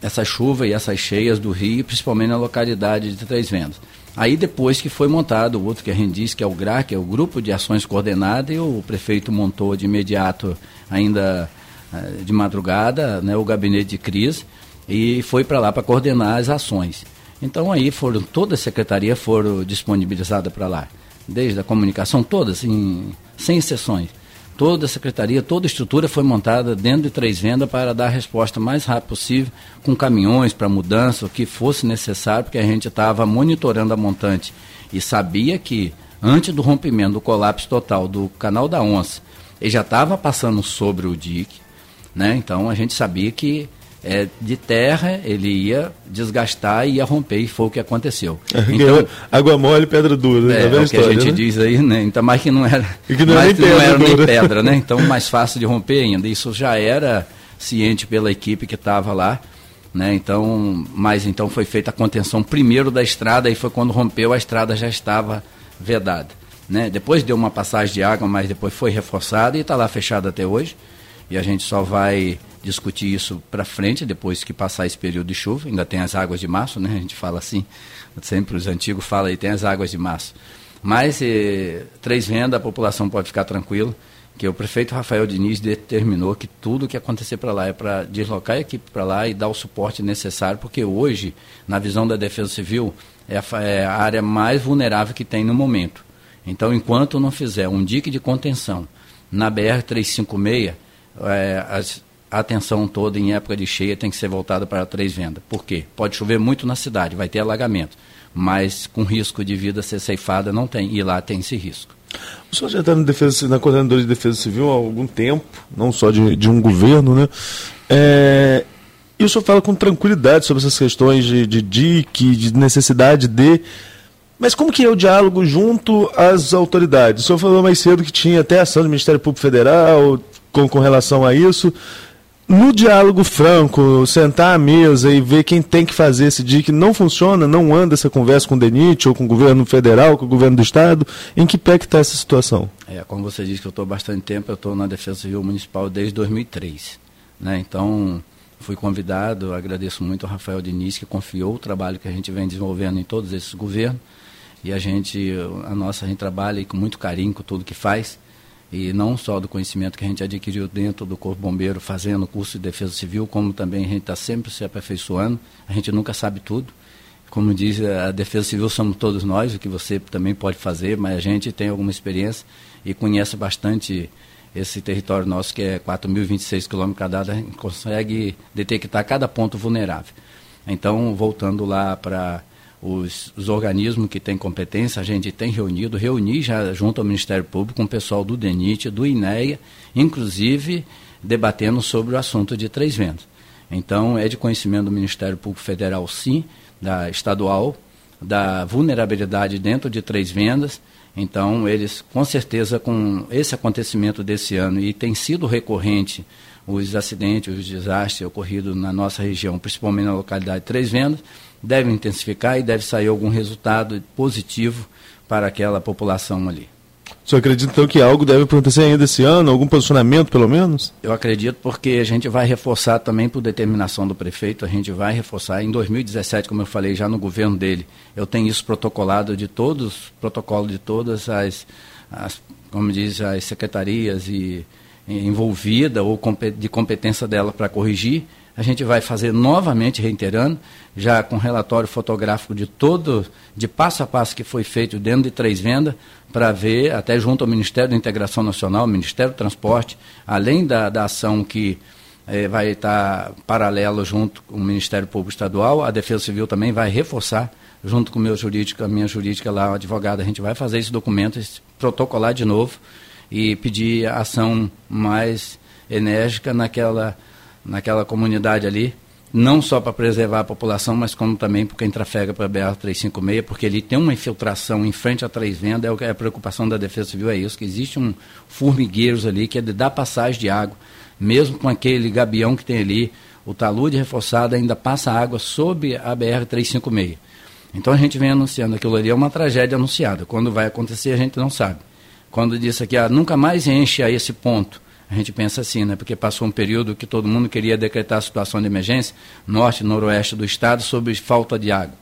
essa chuva e essas cheias do rio, principalmente na localidade de Três Vendas. Aí depois que foi montado o outro que a gente disse que é o GRAC, que é o Grupo de Ações Coordenadas, e o prefeito montou de imediato, ainda eh, de madrugada, né, o gabinete de crise, e foi para lá para coordenar as ações. Então aí foram, toda a secretaria foram disponibilizadas para lá, desde a comunicação, todas, em, sem exceções. Toda a secretaria, toda a estrutura foi montada dentro de três vendas para dar a resposta mais rápida possível, com caminhões para mudança, o que fosse necessário, porque a gente estava monitorando a montante e sabia que antes do rompimento, do colapso total do canal da Onça, ele já estava passando sobre o dique, né? Então a gente sabia que é, de terra, ele ia desgastar e ia romper, e foi o que aconteceu. Então, Água mole, pedra dura. Né? É, é o história, que a gente né? diz aí, né? Então, mais que não era, que não, mais era, nem, não era nem pedra, né? Então, mais fácil de romper ainda. Isso já era ciente pela equipe que estava lá. Né? Então, mas então foi feita a contenção primeiro da estrada e foi quando rompeu a estrada já estava vedada, né? Depois deu uma passagem de água, mas depois foi reforçada e está lá fechada até hoje. E a gente só vai discutir isso para frente, depois que passar esse período de chuva. Ainda tem as águas de março, né? A gente fala assim, sempre os antigos falam aí, tem as águas de março. Mas, eh, três vendas, a população pode ficar tranquila, que o prefeito Rafael Diniz determinou que tudo que acontecer para lá é para deslocar a equipe para lá e dar o suporte necessário, porque hoje, na visão da Defesa Civil, é a, é a área mais vulnerável que tem no momento. Então, enquanto não fizer um dique de contenção na BR-356, é, as, a atenção toda em época de cheia tem que ser voltada para três vendas. Por quê? Pode chover muito na cidade, vai ter alagamento, mas com risco de vida ser ceifada não tem, e lá tem esse risco. O senhor já está na, Coordenadora de Defesa Civil há algum tempo, não só de, de um governo, né? É, e o senhor fala com tranquilidade sobre essas questões de, de DIC, de necessidade de. Mas como que é o diálogo junto às autoridades? O senhor falou mais cedo que tinha até ação do Ministério Público Federal com, com relação a isso no diálogo franco, sentar à mesa e ver quem tem que fazer esse DIC, não funciona, não anda essa conversa com o DENIT, ou com o governo federal, com o governo do estado, em que pé que está essa situação? É, como você disse que eu estou bastante tempo, eu estou na Defesa Civil Municipal desde 2003. Né? Então, fui convidado, agradeço muito ao Rafael Diniz, que confiou o trabalho que a gente vem desenvolvendo em todos esses governos, e a gente, a nossa, a gente trabalha com muito carinho com tudo que faz, e não só do conhecimento que a gente adquiriu dentro do Corpo Bombeiro, fazendo o curso de Defesa Civil, como também a gente está sempre se aperfeiçoando, a gente nunca sabe tudo. Como diz, a Defesa Civil somos todos nós, o que você também pode fazer, mas a gente tem alguma experiência e conhece bastante esse território nosso, que é 4.026 km quadrados, a gente consegue detectar cada ponto vulnerável. Então, voltando lá para os, os, organismos que têm competência, a gente tem reunido, reuni já junto ao Ministério Público com o pessoal do DENIT, do INEA, inclusive debatendo sobre o assunto de três vendas. Então, é de conhecimento do Ministério Público Federal, sim, da estadual, da vulnerabilidade dentro de três vendas. Então, eles, com certeza, com esse acontecimento desse ano, e tem sido recorrente os acidentes, os desastres ocorridos na nossa região, principalmente na localidade de Três Vendas, deve intensificar e deve sair algum resultado positivo para aquela população ali. O senhor acredita então que algo deve acontecer ainda esse ano, algum posicionamento pelo menos? Eu acredito porque a gente vai reforçar também por determinação do prefeito, a gente vai reforçar. Em 2017, como eu falei já no governo dele, eu tenho isso protocolado de todos, protocolo de todas as, as como diz, as secretarias e envolvida ou de competência dela para corrigir a gente vai fazer novamente, reiterando, já com relatório fotográfico de todo, de passo a passo que foi feito dentro de três vendas, para ver, até junto ao Ministério da Integração Nacional, Ministério do Transporte, além da, da ação que eh, vai estar paralelo junto com o Ministério Público Estadual, a Defesa Civil também vai reforçar, junto com o meu jurídico, a minha jurídica lá, o advogado, a gente vai fazer esse documento, esse protocolar de novo e pedir ação mais enérgica naquela naquela comunidade ali, não só para preservar a população, mas como também para quem trafega para a BR-356, porque ele tem uma infiltração em frente a Três Vendas, é, é a preocupação da Defesa Civil é isso, que existe um formigueiros ali que é de dar passagem de água, mesmo com aquele gabião que tem ali, o talude reforçado ainda passa água sob a BR-356. Então a gente vem anunciando aquilo ali, é uma tragédia anunciada. Quando vai acontecer, a gente não sabe. Quando disse aqui, ah, nunca mais enche a esse ponto, a gente pensa assim, né? Porque passou um período que todo mundo queria decretar a situação de emergência, norte e noroeste do estado, sobre falta de água.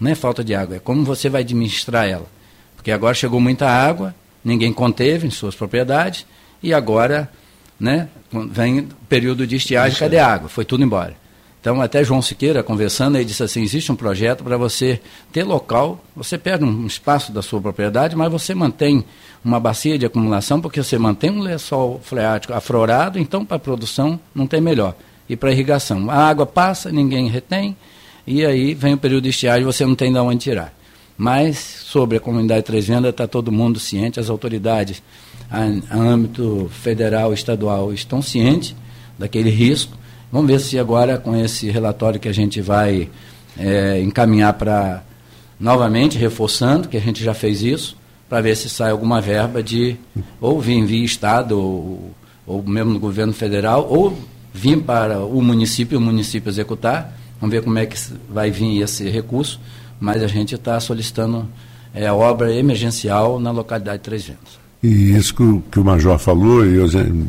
Não é falta de água, é como você vai administrar ela. Porque agora chegou muita água, ninguém conteve em suas propriedades, e agora, né, vem o período de estiagem, cadê a água? Foi tudo embora. Então, até João Siqueira, conversando, ele disse assim: existe um projeto para você ter local, você pega um espaço da sua propriedade, mas você mantém uma bacia de acumulação, porque você mantém um lençol freático aflorado, então para produção não tem melhor. E para irrigação. A água passa, ninguém retém, e aí vem o período de estiagem você não tem de onde tirar. Mas sobre a comunidade Três Vendas está todo mundo ciente, as autoridades a, a âmbito federal estadual estão cientes daquele risco Vamos ver se agora, com esse relatório que a gente vai é, encaminhar para, novamente, reforçando, que a gente já fez isso, para ver se sai alguma verba de, ou vir via Estado, ou, ou mesmo no governo federal, ou vir para o município, o município executar. Vamos ver como é que vai vir esse recurso, mas a gente está solicitando é, obra emergencial na localidade de Três Ventos. E isso que o, que o Major falou, e eu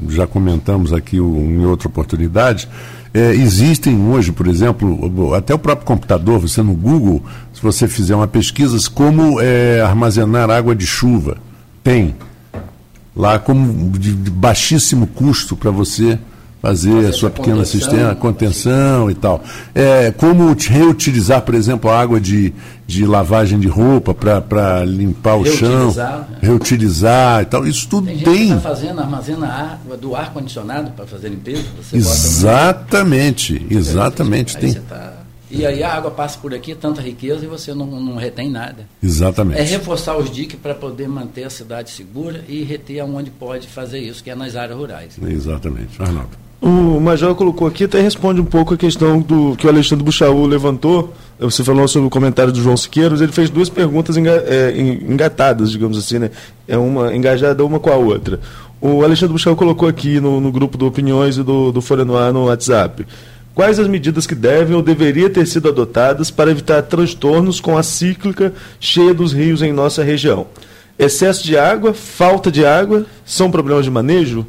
já comentamos aqui em outra oportunidade, é, existem hoje, por exemplo, até o próprio computador, você no Google, se você fizer uma pesquisa, como é, armazenar água de chuva, tem. Lá como de, de baixíssimo custo para você fazer a sua pequena cisterna, contenção e tal. É, como reutilizar, por exemplo, a água de, de lavagem de roupa para limpar o reutilizar, chão, né? reutilizar e tal. Isso tudo tem. tem. Gente tá fazendo, armazena água do ar condicionado para fazer limpeza. exatamente, exatamente. Aí tem. Tá... E aí a água passa por aqui, tanta riqueza, e você não, não retém nada. Exatamente. É reforçar os diques para poder manter a cidade segura e reter aonde pode fazer isso, que é nas áreas rurais. Exatamente. Arnaldo. O Major colocou aqui, até responde um pouco a questão do que o Alexandre Buchaú levantou. Você falou sobre o comentário do João Siqueiros, ele fez duas perguntas é, engatadas, digamos assim, né? É uma engajada uma com a outra. O Alexandre Buchel colocou aqui no, no grupo do Opiniões e do, do Folha no Ar no WhatsApp. Quais as medidas que devem ou deveriam ter sido adotadas para evitar transtornos com a cíclica cheia dos rios em nossa região? Excesso de água, falta de água, são problemas de manejo?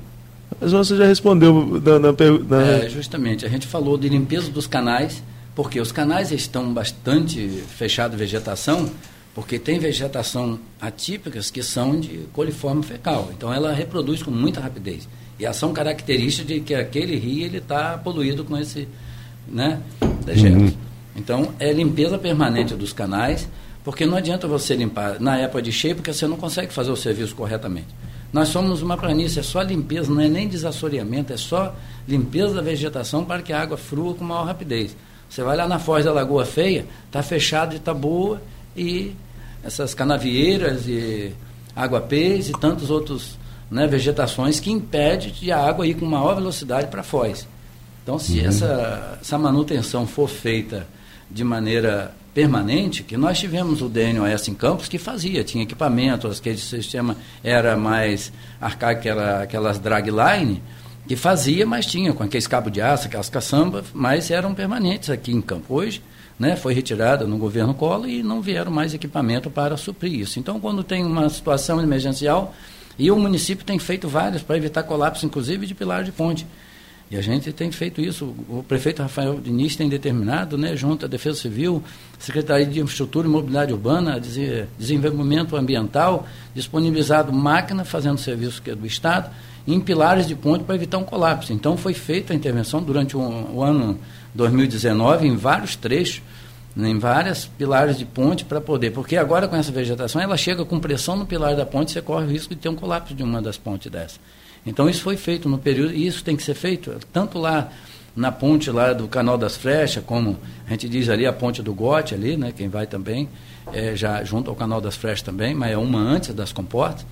Mas você já respondeu na, na, na... É, justamente. A gente falou de limpeza dos canais, porque os canais estão bastante fechados de vegetação, porque tem vegetação atípicas que são de coliforme fecal. Então ela reproduz com muita rapidez. E a são característica de que aquele rio está poluído com esse né, dejetos. Uhum. Então é limpeza permanente dos canais, porque não adianta você limpar na época de cheio, porque você não consegue fazer o serviço corretamente. Nós somos uma planície, é só limpeza, não é nem desassoreamento, é só limpeza da vegetação para que a água frua com maior rapidez. Você vai lá na Foz da Lagoa Feia, está fechado de está boa e essas canavieiras e água-pés e tantos outros né, vegetações que impede de a água ir com maior velocidade para a Foz. Então, se uhum. essa, essa manutenção for feita de maneira permanente, que nós tivemos o DNOS em Campos que fazia, tinha equipamento, aquele sistema era mais arcaico, era aquelas dragline, que fazia, mas tinha com aqueles cabos de aço, aquelas caçambas, mas eram permanentes aqui em Campos. Hoje, né, foi retirada no governo Collor e não vieram mais equipamento para suprir isso. Então, quando tem uma situação emergencial, e o município tem feito várias para evitar colapso, inclusive de pilar de ponte. E a gente tem feito isso. O prefeito Rafael Diniz tem determinado, né, junto à Defesa Civil, Secretaria de Infraestrutura e Mobilidade Urbana, Desenvolvimento Ambiental, disponibilizado máquina fazendo serviço que é do Estado, em pilares de ponte para evitar um colapso. Então foi feita a intervenção durante o, ano 2019 em vários trechos, né, em várias pilares de ponte para poder, porque agora com essa vegetação ela chega com pressão no pilar da ponte, você corre o risco de ter um colapso de uma das pontes dessa. Então isso foi feito no período, e isso tem que ser feito tanto lá na ponte lá do Canal das Flechas, como a gente diz ali, a ponte do Gote ali, né, quem vai também, é, já junto ao Canal das Flechas também, mas é uma antes das comportas.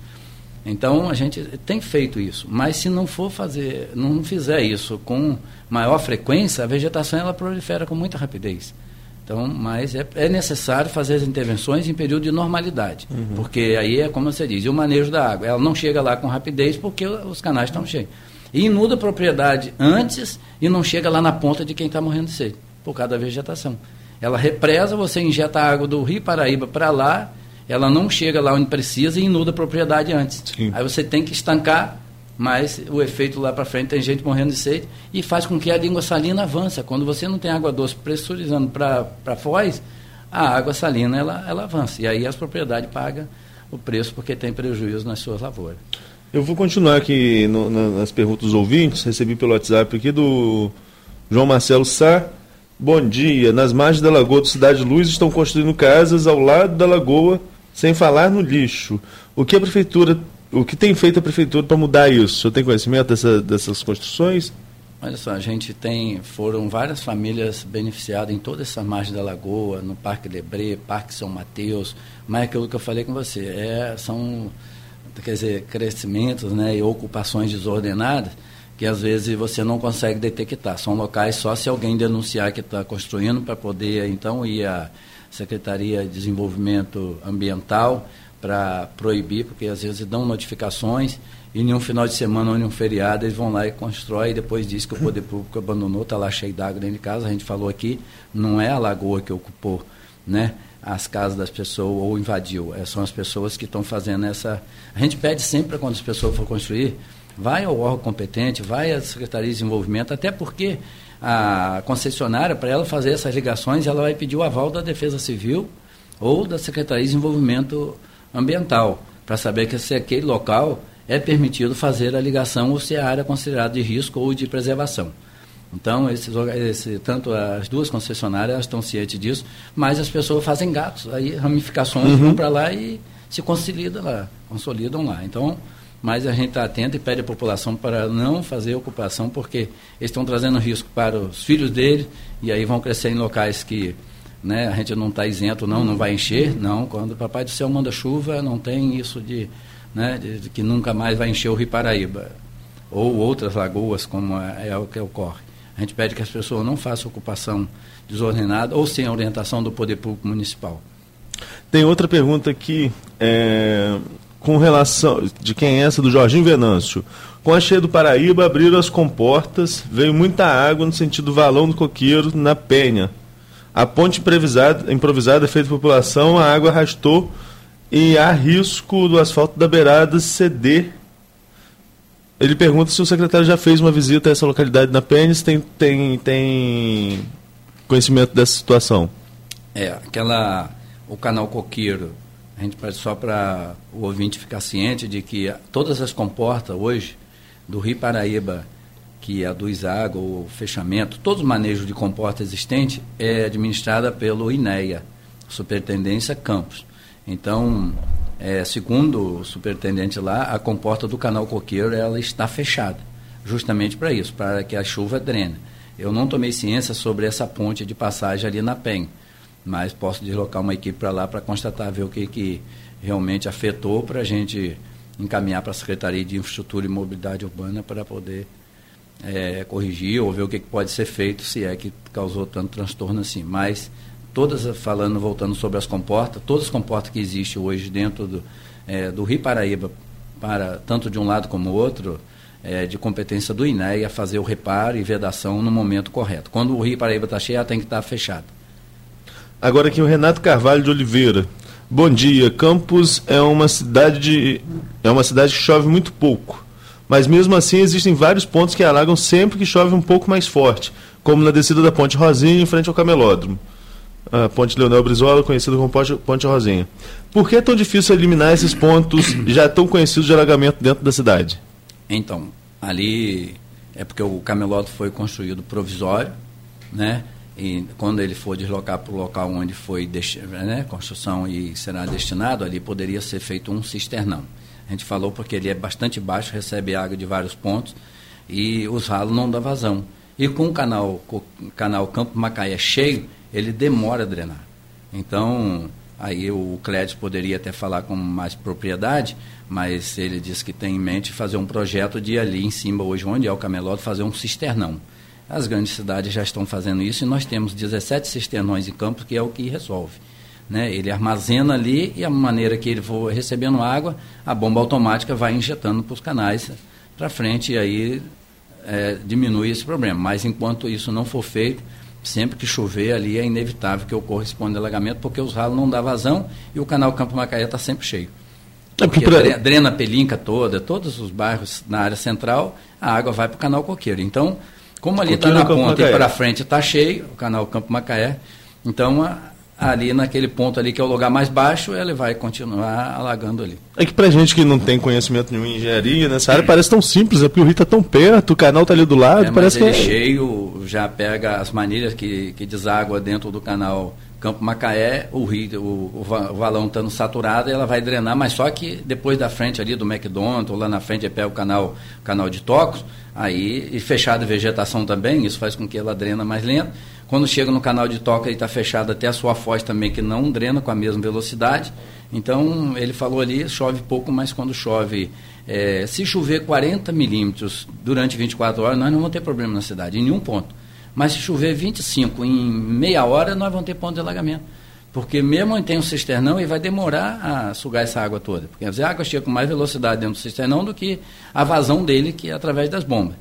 Então a gente tem feito isso, mas se não for fazer, não fizer isso com maior frequência, a vegetação ela prolifera com muita rapidez. Então, mas é, é, necessário fazer as intervenções em período de normalidade, uhum. porque aí é como você diz, e o manejo da água, ela não chega lá com rapidez porque os canais estão cheios. E inunda a propriedade antes e não chega lá na ponta de quem está morrendo de sede, por causa da vegetação. Ela represa, você injeta a água do Rio Paraíba para lá, ela não chega lá onde precisa e inunda a propriedade antes. Sim. Aí você tem que estancar mas o efeito lá para frente tem gente morrendo de sede e faz com que a língua salina avance. Quando você não tem água doce pressurizando para foz, a água salina ela, ela avança. E aí as propriedades pagam o preço porque tem prejuízo nas suas lavouras. Eu vou continuar aqui no, nas perguntas dos ouvintes, recebi pelo WhatsApp aqui do João Marcelo Sá. Bom dia. Nas margens da lagoa do Cidade Luz estão construindo casas ao lado da lagoa, sem falar no lixo. O que a prefeitura o que tem feito a prefeitura para mudar isso? O senhor tem conhecimento dessa, dessas construções? Olha só, a gente tem, foram várias famílias beneficiadas em toda essa margem da lagoa, no Parque Lebré, Parque São Mateus, mas é aquilo que eu falei com você, é, são, quer dizer, crescimentos né, e ocupações desordenadas que às vezes você não consegue detectar. São locais só se alguém denunciar que está construindo para poder, então, ir à Secretaria de Desenvolvimento Ambiental para proibir, porque às vezes dão notificações e em um final de semana ou em um feriado eles vão lá e constroem e depois diz que o poder público abandonou, está lá cheio d'água dentro de casa. A gente falou aqui, não é a lagoa que ocupou né, as casas das pessoas ou invadiu, é, são as pessoas que estão fazendo essa. A gente pede sempre quando as pessoas for construir, vai ao órgão competente, vai à Secretaria de Desenvolvimento, até porque a concessionária, para ela fazer essas ligações, ela vai pedir o aval da Defesa Civil ou da Secretaria de Desenvolvimento ambiental, para saber que se aquele local é permitido fazer a ligação ou se é área considerada de risco ou de preservação. Então, esses, esse, tanto as duas concessionárias estão cientes disso, mas as pessoas fazem gatos, aí ramificações uhum. vão para lá e se consolidam lá, consolidam lá. Então, mas a gente está atento e pede à população para não fazer ocupação, porque eles estão trazendo risco para os filhos deles e aí vão crescer em locais que né? A gente não está isento, não, não vai encher, não. Quando o Papai do Céu manda chuva, não tem isso de, né, de, de que nunca mais vai encher o Rio Paraíba. Ou outras lagoas, como é, é o que ocorre. A gente pede que as pessoas não façam ocupação desordenada ou sem orientação do poder público municipal. Tem outra pergunta aqui. É, com relação. De quem é essa? Do Jorginho Venâncio. Com a cheia do Paraíba, abriram as comportas, veio muita água no sentido valão do coqueiro, na Penha. A ponte improvisada, improvisada feita por população, a água arrastou e há risco do asfalto da beirada ceder. Ele pergunta se o secretário já fez uma visita a essa localidade na se tem, tem, tem conhecimento dessa situação. É, aquela. O canal Coqueiro, a gente só para o ouvinte ficar ciente de que todas as comportas hoje do Rio Paraíba, que é a do Isago, o fechamento, todo o manejo de comporta existente é administrada pelo INEA, Superintendência Campos. Então, é, segundo o superintendente lá, a comporta do canal Coqueiro ela está fechada, justamente para isso, para que a chuva drene. Eu não tomei ciência sobre essa ponte de passagem ali na PEN, mas posso deslocar uma equipe para lá para constatar, ver o que, que realmente afetou para a gente encaminhar para a Secretaria de Infraestrutura e Mobilidade Urbana para poder é, corrigir ou ver o que, que pode ser feito, se é que causou tanto transtorno assim. Mas todas, falando, voltando sobre as comportas, todas as comportas que existem hoje dentro do, é, do Rio Paraíba, para tanto de um lado como outro, é, de competência do INEA fazer o reparo e vedação no momento correto. Quando o Rio Paraíba está cheio, ela tem que estar tá fechada. Agora aqui o Renato Carvalho de Oliveira. Bom dia. Campos é uma cidade de, é uma cidade que chove muito pouco. Mas mesmo assim existem vários pontos que alagam sempre que chove um pouco mais forte, como na descida da Ponte Rosinha em frente ao Camelódromo. A Ponte Leonel Brizola, conhecida como Ponte Rosinha. Por que é tão difícil eliminar esses pontos já tão conhecidos de alagamento dentro da cidade? Então, ali é porque o camelódromo foi construído provisório, né? E quando ele for deslocar para o local onde foi né, construção e será destinado, ali poderia ser feito um cisternão. A gente falou porque ele é bastante baixo, recebe água de vários pontos e os ralos não dão vazão. E com o canal, o canal Campo Macaé cheio, ele demora a drenar. Então, Aí o Clédio poderia até falar com mais propriedade, mas ele disse que tem em mente fazer um projeto de ali em cima, hoje onde é o camelódromo, fazer um cisternão. As grandes cidades já estão fazendo isso e nós temos 17 cisternões em campo, que é o que resolve. Né? Ele armazena ali e a maneira que ele for recebendo água, a bomba automática vai injetando para os canais para frente e aí é, diminui esse problema. Mas enquanto isso não for feito, sempre que chover ali é inevitável que ocorra esse ponto de alagamento, porque os ralos não dão vazão e o canal Campo Macaé está sempre cheio. É porque pra... drena a pelinca toda, todos os bairros na área central, a água vai para o canal Coqueiro. Então, como ali está na ponta e para frente está cheio, o canal Campo Macaé, então a, ali naquele ponto ali que é o lugar mais baixo, ele vai continuar alagando ali. É que pra gente que não tem conhecimento nenhum em engenharia nessa área, parece tão simples, é porque o rio está tão perto, o canal está ali do lado, é, parece mas ele que... É cheio, já pega as manilhas que, que deságua dentro do canal Campo Macaé, o rio, o, o valão estando saturado, ela vai drenar, mas só que depois da frente ali do McDonald's, ou lá na frente pega o canal, canal de Tocos, aí, e fechado vegetação também, isso faz com que ela drena mais lento. Quando chega no canal de toca, ele está fechado até a sua foz também, que não drena com a mesma velocidade. Então, ele falou ali, chove pouco, mas quando chove, é, se chover 40 milímetros durante 24 horas, nós não vamos ter problema na cidade, em nenhum ponto. Mas se chover 25 em meia hora, nós vamos ter ponto de alagamento. Porque mesmo onde tem um cisternão, ele vai demorar a sugar essa água toda. Porque a água chega com mais velocidade dentro do cisternão do que a vazão dele, que é através das bombas.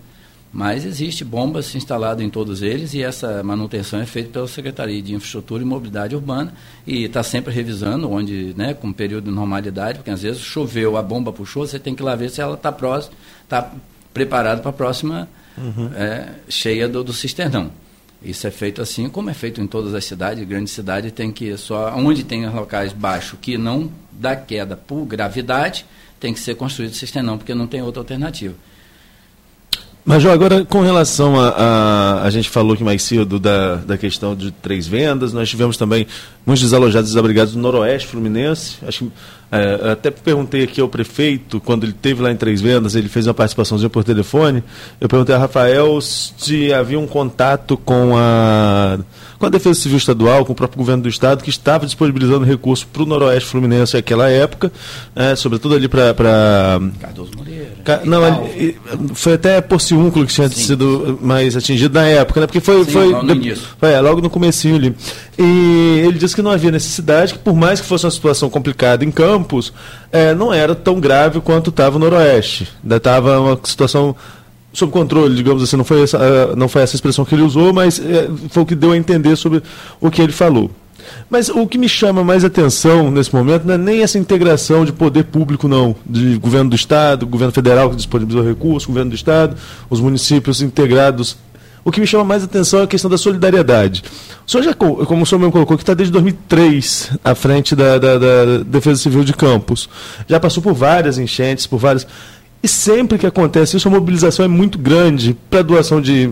Mas existe bombas instaladas em todos eles e essa manutenção é feita pela Secretaria de Infraestrutura e Mobilidade Urbana e está sempre revisando, onde, né, com período de normalidade, porque às vezes choveu, a bomba puxou, você tem que lá ver se ela está próxima, está preparada para a próxima uhum. é, cheia do, do cisternão. Isso é feito assim, como é feito em todas as cidades, grande cidade tem que só onde tem locais baixos que não dá queda por gravidade, tem que ser construído cisternão, porque não tem outra alternativa. Mas, João, agora com relação a, a, a. gente falou que mais cedo da, da questão de três vendas, nós tivemos também muitos desalojados e desabrigados do Noroeste Fluminense. Acho, é, até perguntei aqui ao prefeito, quando ele teve lá em Três Vendas, ele fez uma participaçãozinha por telefone. Eu perguntei a Rafael se havia um contato com a, com a Defesa Civil Estadual, com o próprio governo do Estado, que estava disponibilizando recursos para o Noroeste Fluminense naquela época, é, sobretudo ali para. Pra... Cardoso Moreira. Ca... Não, foi até Porciúnculo que tinha Sim. sido mais atingido na época, né? Porque foi. Sim, foi, no de... foi é, logo no comecinho ali. E ele disse que não havia necessidade, que por mais que fosse uma situação complicada em Campos, é, não era tão grave quanto estava o Noroeste. Ainda estava uma situação sob controle, digamos assim, não foi essa, eh, não foi essa expressão que ele usou, mas é, foi o que deu a entender sobre o que ele falou. Mas o que me chama mais atenção nesse momento não é nem essa integração de poder público, não, de governo do Estado, governo federal que disponibilizou recursos, governo do Estado, os municípios integrados. O que me chama mais atenção é a questão da solidariedade. O senhor já, como o senhor mesmo colocou, que está desde 2003 à frente da, da, da Defesa Civil de Campos. Já passou por várias enchentes, por várias e sempre que acontece isso, a mobilização é muito grande para doação de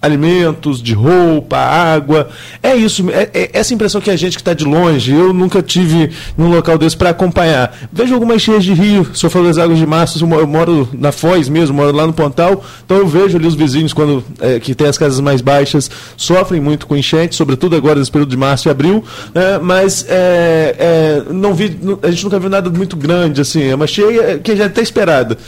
alimentos, de roupa, água. É isso, é, é essa impressão que a gente que está de longe, eu nunca tive num local desse para acompanhar. Vejo algumas cheias de rio, se eu das águas de março, eu moro na Foz mesmo, moro lá no Pontal, então eu vejo ali os vizinhos quando é, que tem as casas mais baixas sofrem muito com enchente, sobretudo agora nesse período de março e abril, é, mas é, é, não vi, a gente nunca viu nada muito grande assim, é uma cheia que já é até esperada.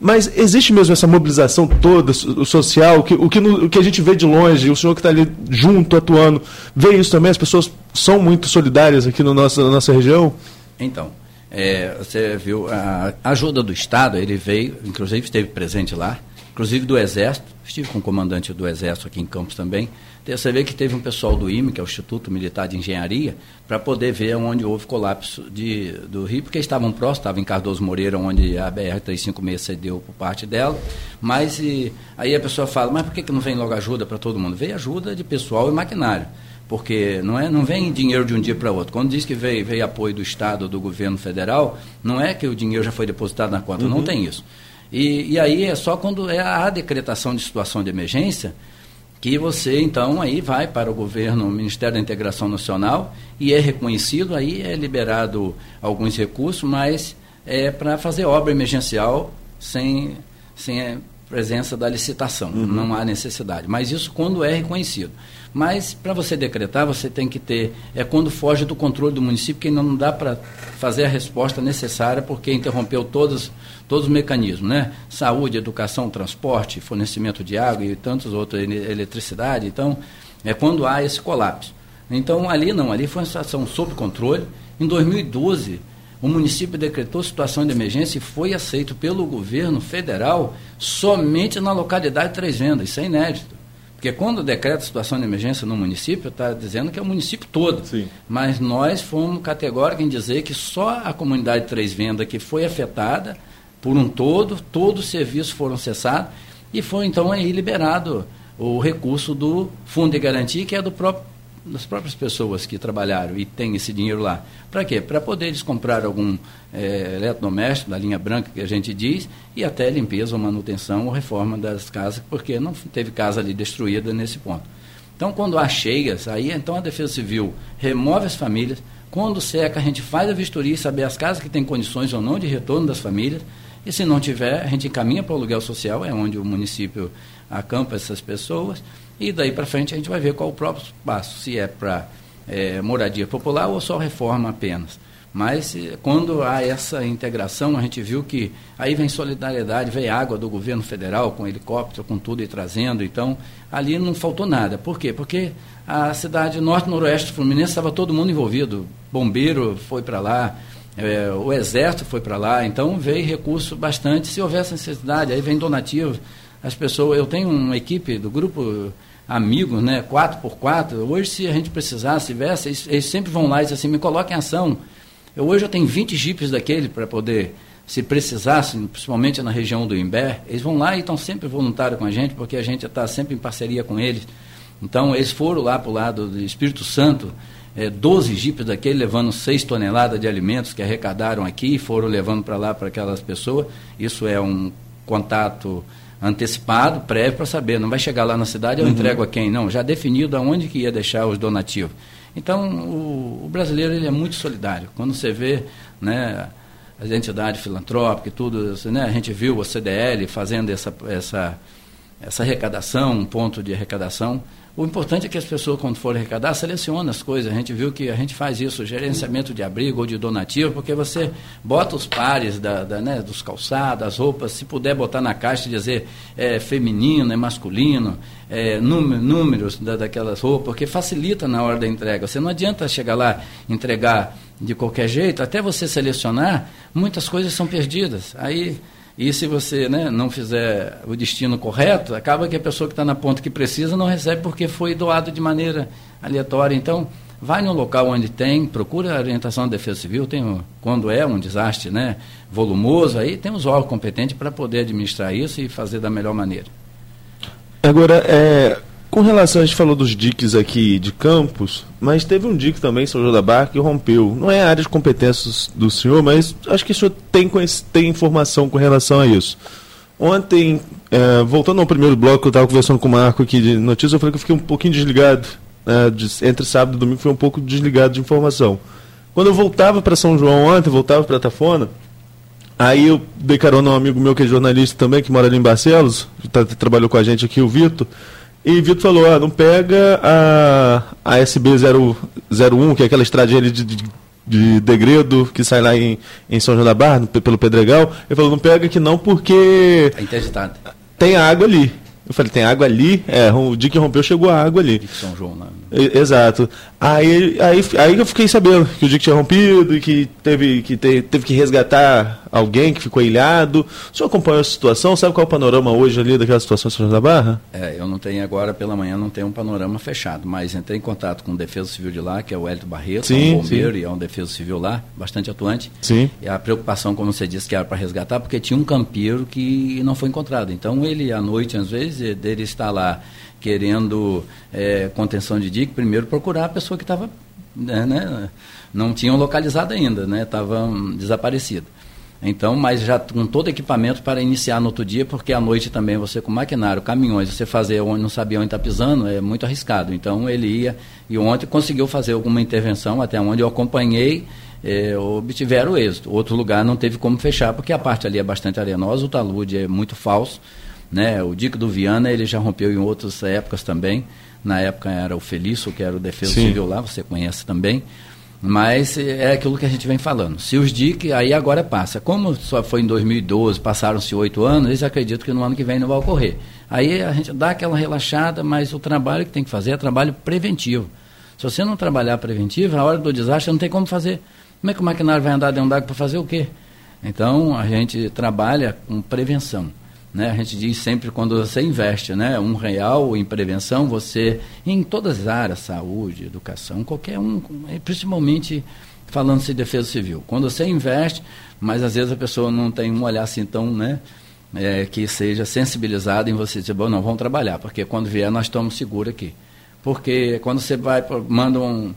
Mas existe mesmo essa mobilização toda social, que, o, que o que a gente vê de longe, o senhor que está ali junto, atuando, vê isso também? As pessoas são muito solidárias aqui no nosso, na nossa região? Então, é, você viu, a ajuda do Estado, ele veio, inclusive esteve presente lá, inclusive do Exército, estive com o comandante do Exército aqui em Campos também, você vê que teve um pessoal do IME, que é o Instituto Militar de Engenharia, para poder ver onde houve colapso de, do rio, porque estavam próximos, estava em Cardoso Moreira, onde a BR-356 cedeu por parte dela, mas e, aí a pessoa fala, mas por que, que não vem logo ajuda para todo mundo? Veio ajuda de pessoal e maquinário porque não, é, não vem dinheiro de um dia para outro. Quando diz que veio, veio apoio do Estado ou do governo federal, não é que o dinheiro já foi depositado na conta, uhum. não tem isso. E, e aí é só quando é a decretação de situação de emergência que você então aí vai para o governo, o Ministério da Integração Nacional e é reconhecido, aí é liberado alguns recursos, mas é para fazer obra emergencial sem, sem a presença da licitação, uhum. não há necessidade. Mas isso quando é reconhecido. Mas para você decretar, você tem que ter, é quando foge do controle do município, que ainda não dá para fazer a resposta necessária, porque interrompeu todos, todos os mecanismos, né? Saúde, educação, transporte, fornecimento de água e tantos outros, eletricidade. Então, é quando há esse colapso. Então, ali não, ali foi uma situação sob controle. Em 2012, o município decretou situação de emergência e foi aceito pelo governo federal somente na localidade Três Vendas. Isso é inédito. Porque quando decreta situação de emergência no município, está dizendo que é o município todo. Sim. Mas nós fomos categóricos em dizer que só a comunidade Três Vendas que foi afetada por um todo, todos os serviços foram cessados e foi então aí liberado o recurso do Fundo de Garantia, que é do próprio das próprias pessoas que trabalharam e têm esse dinheiro lá. Para quê? Para poder eles comprar algum é, eletrodoméstico da linha branca que a gente diz e até limpeza ou manutenção ou reforma das casas, porque não teve casa ali destruída nesse ponto. Então, quando há cheias, aí então a Defesa Civil remove as famílias. Quando seca, a gente faz a vistoria e saber as casas que têm condições ou não de retorno das famílias. E se não tiver, a gente encaminha para o aluguel social, é onde o município acampa essas pessoas e daí para frente a gente vai ver qual o próprio passo, se é para é, moradia popular ou só reforma apenas. Mas quando há essa integração, a gente viu que aí vem solidariedade, vem água do governo federal com helicóptero, com tudo e trazendo. Então, ali não faltou nada. Por quê? Porque a cidade norte-noroeste fluminense estava todo mundo envolvido. Bombeiro foi para lá, é, o exército foi para lá, então veio recurso bastante. Se houvesse necessidade, aí vem donativo. As pessoas, eu tenho uma equipe do grupo amigos, né, quatro por quatro. Hoje, se a gente precisar, se tivesse, eles, eles, sempre vão lá e dizem assim, me coloquem em ação. Eu, hoje eu tenho 20 jipes daquele para poder, se precisasse, principalmente na região do Imbé, eles vão lá e estão sempre voluntários com a gente, porque a gente está sempre em parceria com eles. Então, eles foram lá para o lado do Espírito Santo, é, 12 jipes daquele, levando 6 toneladas de alimentos que arrecadaram aqui e foram levando para lá para aquelas pessoas. Isso é um contato antecipado, prévio, para saber. Não vai chegar lá na cidade, eu uhum. entrego a quem? Não, já definido aonde que ia deixar os donativos. Então, o, o, brasileiro ele é muito solidário. Quando você vê né, as entidades filantrópicas e tudo, né, a gente viu a CDL fazendo essa, essa, essa arrecadação, um ponto de arrecadação, O importante é que as pessoas, quando forem arrecadar, selecionem as coisas. A gente viu que a gente faz isso, gerenciamento de abrigo ou de donativo, porque você bota os pares da, da né, dos calçados, as roupas, se puder botar na caixa e dizer é feminino, é masculino, é, números da, daquelas roupas, porque facilita na hora da entrega. Você não adianta chegar lá entregar de qualquer jeito, até você selecionar, muitas coisas são perdidas. Aí e se você né, não fizer o destino correto, acaba que a pessoa que está na ponta que precisa não recebe porque foi doado de maneira aleatória. Então, vai no local onde tem, procura a orientação da Defesa Civil, tem, quando é um desastre né, volumoso, aí tem os órgãos competentes para poder administrar isso e fazer da melhor maneira. Agora, é, com relação, a gente falou dos diques aqui de Campos, mas teve um dique também São João da Barra que rompeu. Não é área de competências do senhor, mas acho que o senhor tem, tem informação com relação a isso. Ontem, é, voltando ao primeiro bloco, eu estava conversando com o Marco aqui de notícias, eu falei que eu fiquei um pouquinho desligado. É, de, entre sábado e domingo, fui um pouco desligado de informação. Quando eu voltava para São João ontem, voltava para Tafona, aí eu dei carona a um amigo meu que é jornalista também, que mora ali em Barcelos, tá, trabalhou com a gente aqui, o Vitor. E Vitor falou, ah, não pega a, a SB001, que é aquela estradinha de, de, de degredo que sai lá em, em São João da Barra, no, pelo Pedregal. Ele falou, não pega que não porque... É interditado. Tem água ali. Eu falei, tem água ali? É, o dia que rompeu chegou a água ali. De São João, né? Exato. Aí, aí, aí eu fiquei sabendo que o que tinha rompido e que teve que, teve que resgatar alguém que ficou ilhado. O senhor acompanhou a situação? Sabe qual é o panorama hoje ali daquela situação em São João da Barra? É, eu não tenho agora pela manhã, não tenho um panorama fechado, mas entrei em contato com o Defesa Civil de lá, que é o Hélio Barreto, sim, é um bombeiro sim. e é um defesa civil lá, bastante atuante. Sim. E a preocupação, como você disse, que era para resgatar, porque tinha um campeiro que não foi encontrado. Então ele, à noite, às vezes, dele está lá querendo é, contenção de dique, primeiro procurar a pessoa que estava, né, né, não tinham localizado ainda, né, estava desaparecido. Então, mas já com todo equipamento para iniciar no outro dia, porque à noite também você com maquinário, caminhões, você fazer onde não sabia onde está pisando, é muito arriscado. Então ele ia e ontem conseguiu fazer alguma intervenção, até onde eu acompanhei, é, obtiveram êxito. Outro lugar não teve como fechar, porque a parte ali é bastante arenosa, o talude é muito falso. Né? O Dico do Viana ele já rompeu em outras épocas também. Na época era o Felício, que era o defesa Sim. civil lá, você conhece também. Mas é aquilo que a gente vem falando. Se os DIC, aí agora passa. Como só foi em 2012, passaram-se oito anos, eles acreditam que no ano que vem não vai ocorrer. Aí a gente dá aquela relaxada, mas o trabalho que tem que fazer é trabalho preventivo. Se você não trabalhar preventivo, na hora do desastre não tem como fazer. Como é que o maquinário vai andar dentro d'água para fazer o quê? Então a gente trabalha com prevenção. Né? A gente diz sempre quando você investe né, um real em prevenção, você, em todas as áreas, saúde, educação, qualquer um, principalmente falando-se de defesa civil. Quando você investe, mas às vezes a pessoa não tem um olhar assim tão, né, é, que seja sensibilizado em você dizer, bom, não, vamos trabalhar, porque quando vier nós estamos seguros aqui. Porque quando você vai, manda um,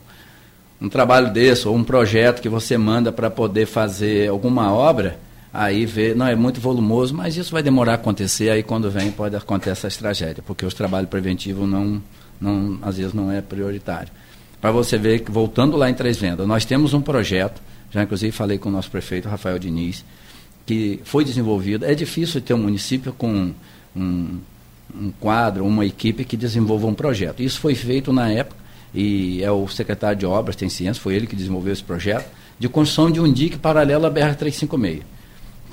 um trabalho desse, ou um projeto que você manda para poder fazer alguma obra, aí vê, não, é muito volumoso, mas isso vai demorar a acontecer, aí quando vem pode acontecer essas tragédias, porque os trabalhos preventivos não, não, às vezes não é prioritário. Para você ver que, voltando lá em Três Vendas, nós temos um projeto, já inclusive falei com o nosso prefeito, Rafael Diniz, que foi desenvolvido. É difícil ter um município com um, um quadro, uma equipe que desenvolva um projeto. Isso foi feito na época, e é o secretário de Obras, tem ciência, foi ele que desenvolveu esse projeto, de construção de um dique paralelo à BR-356.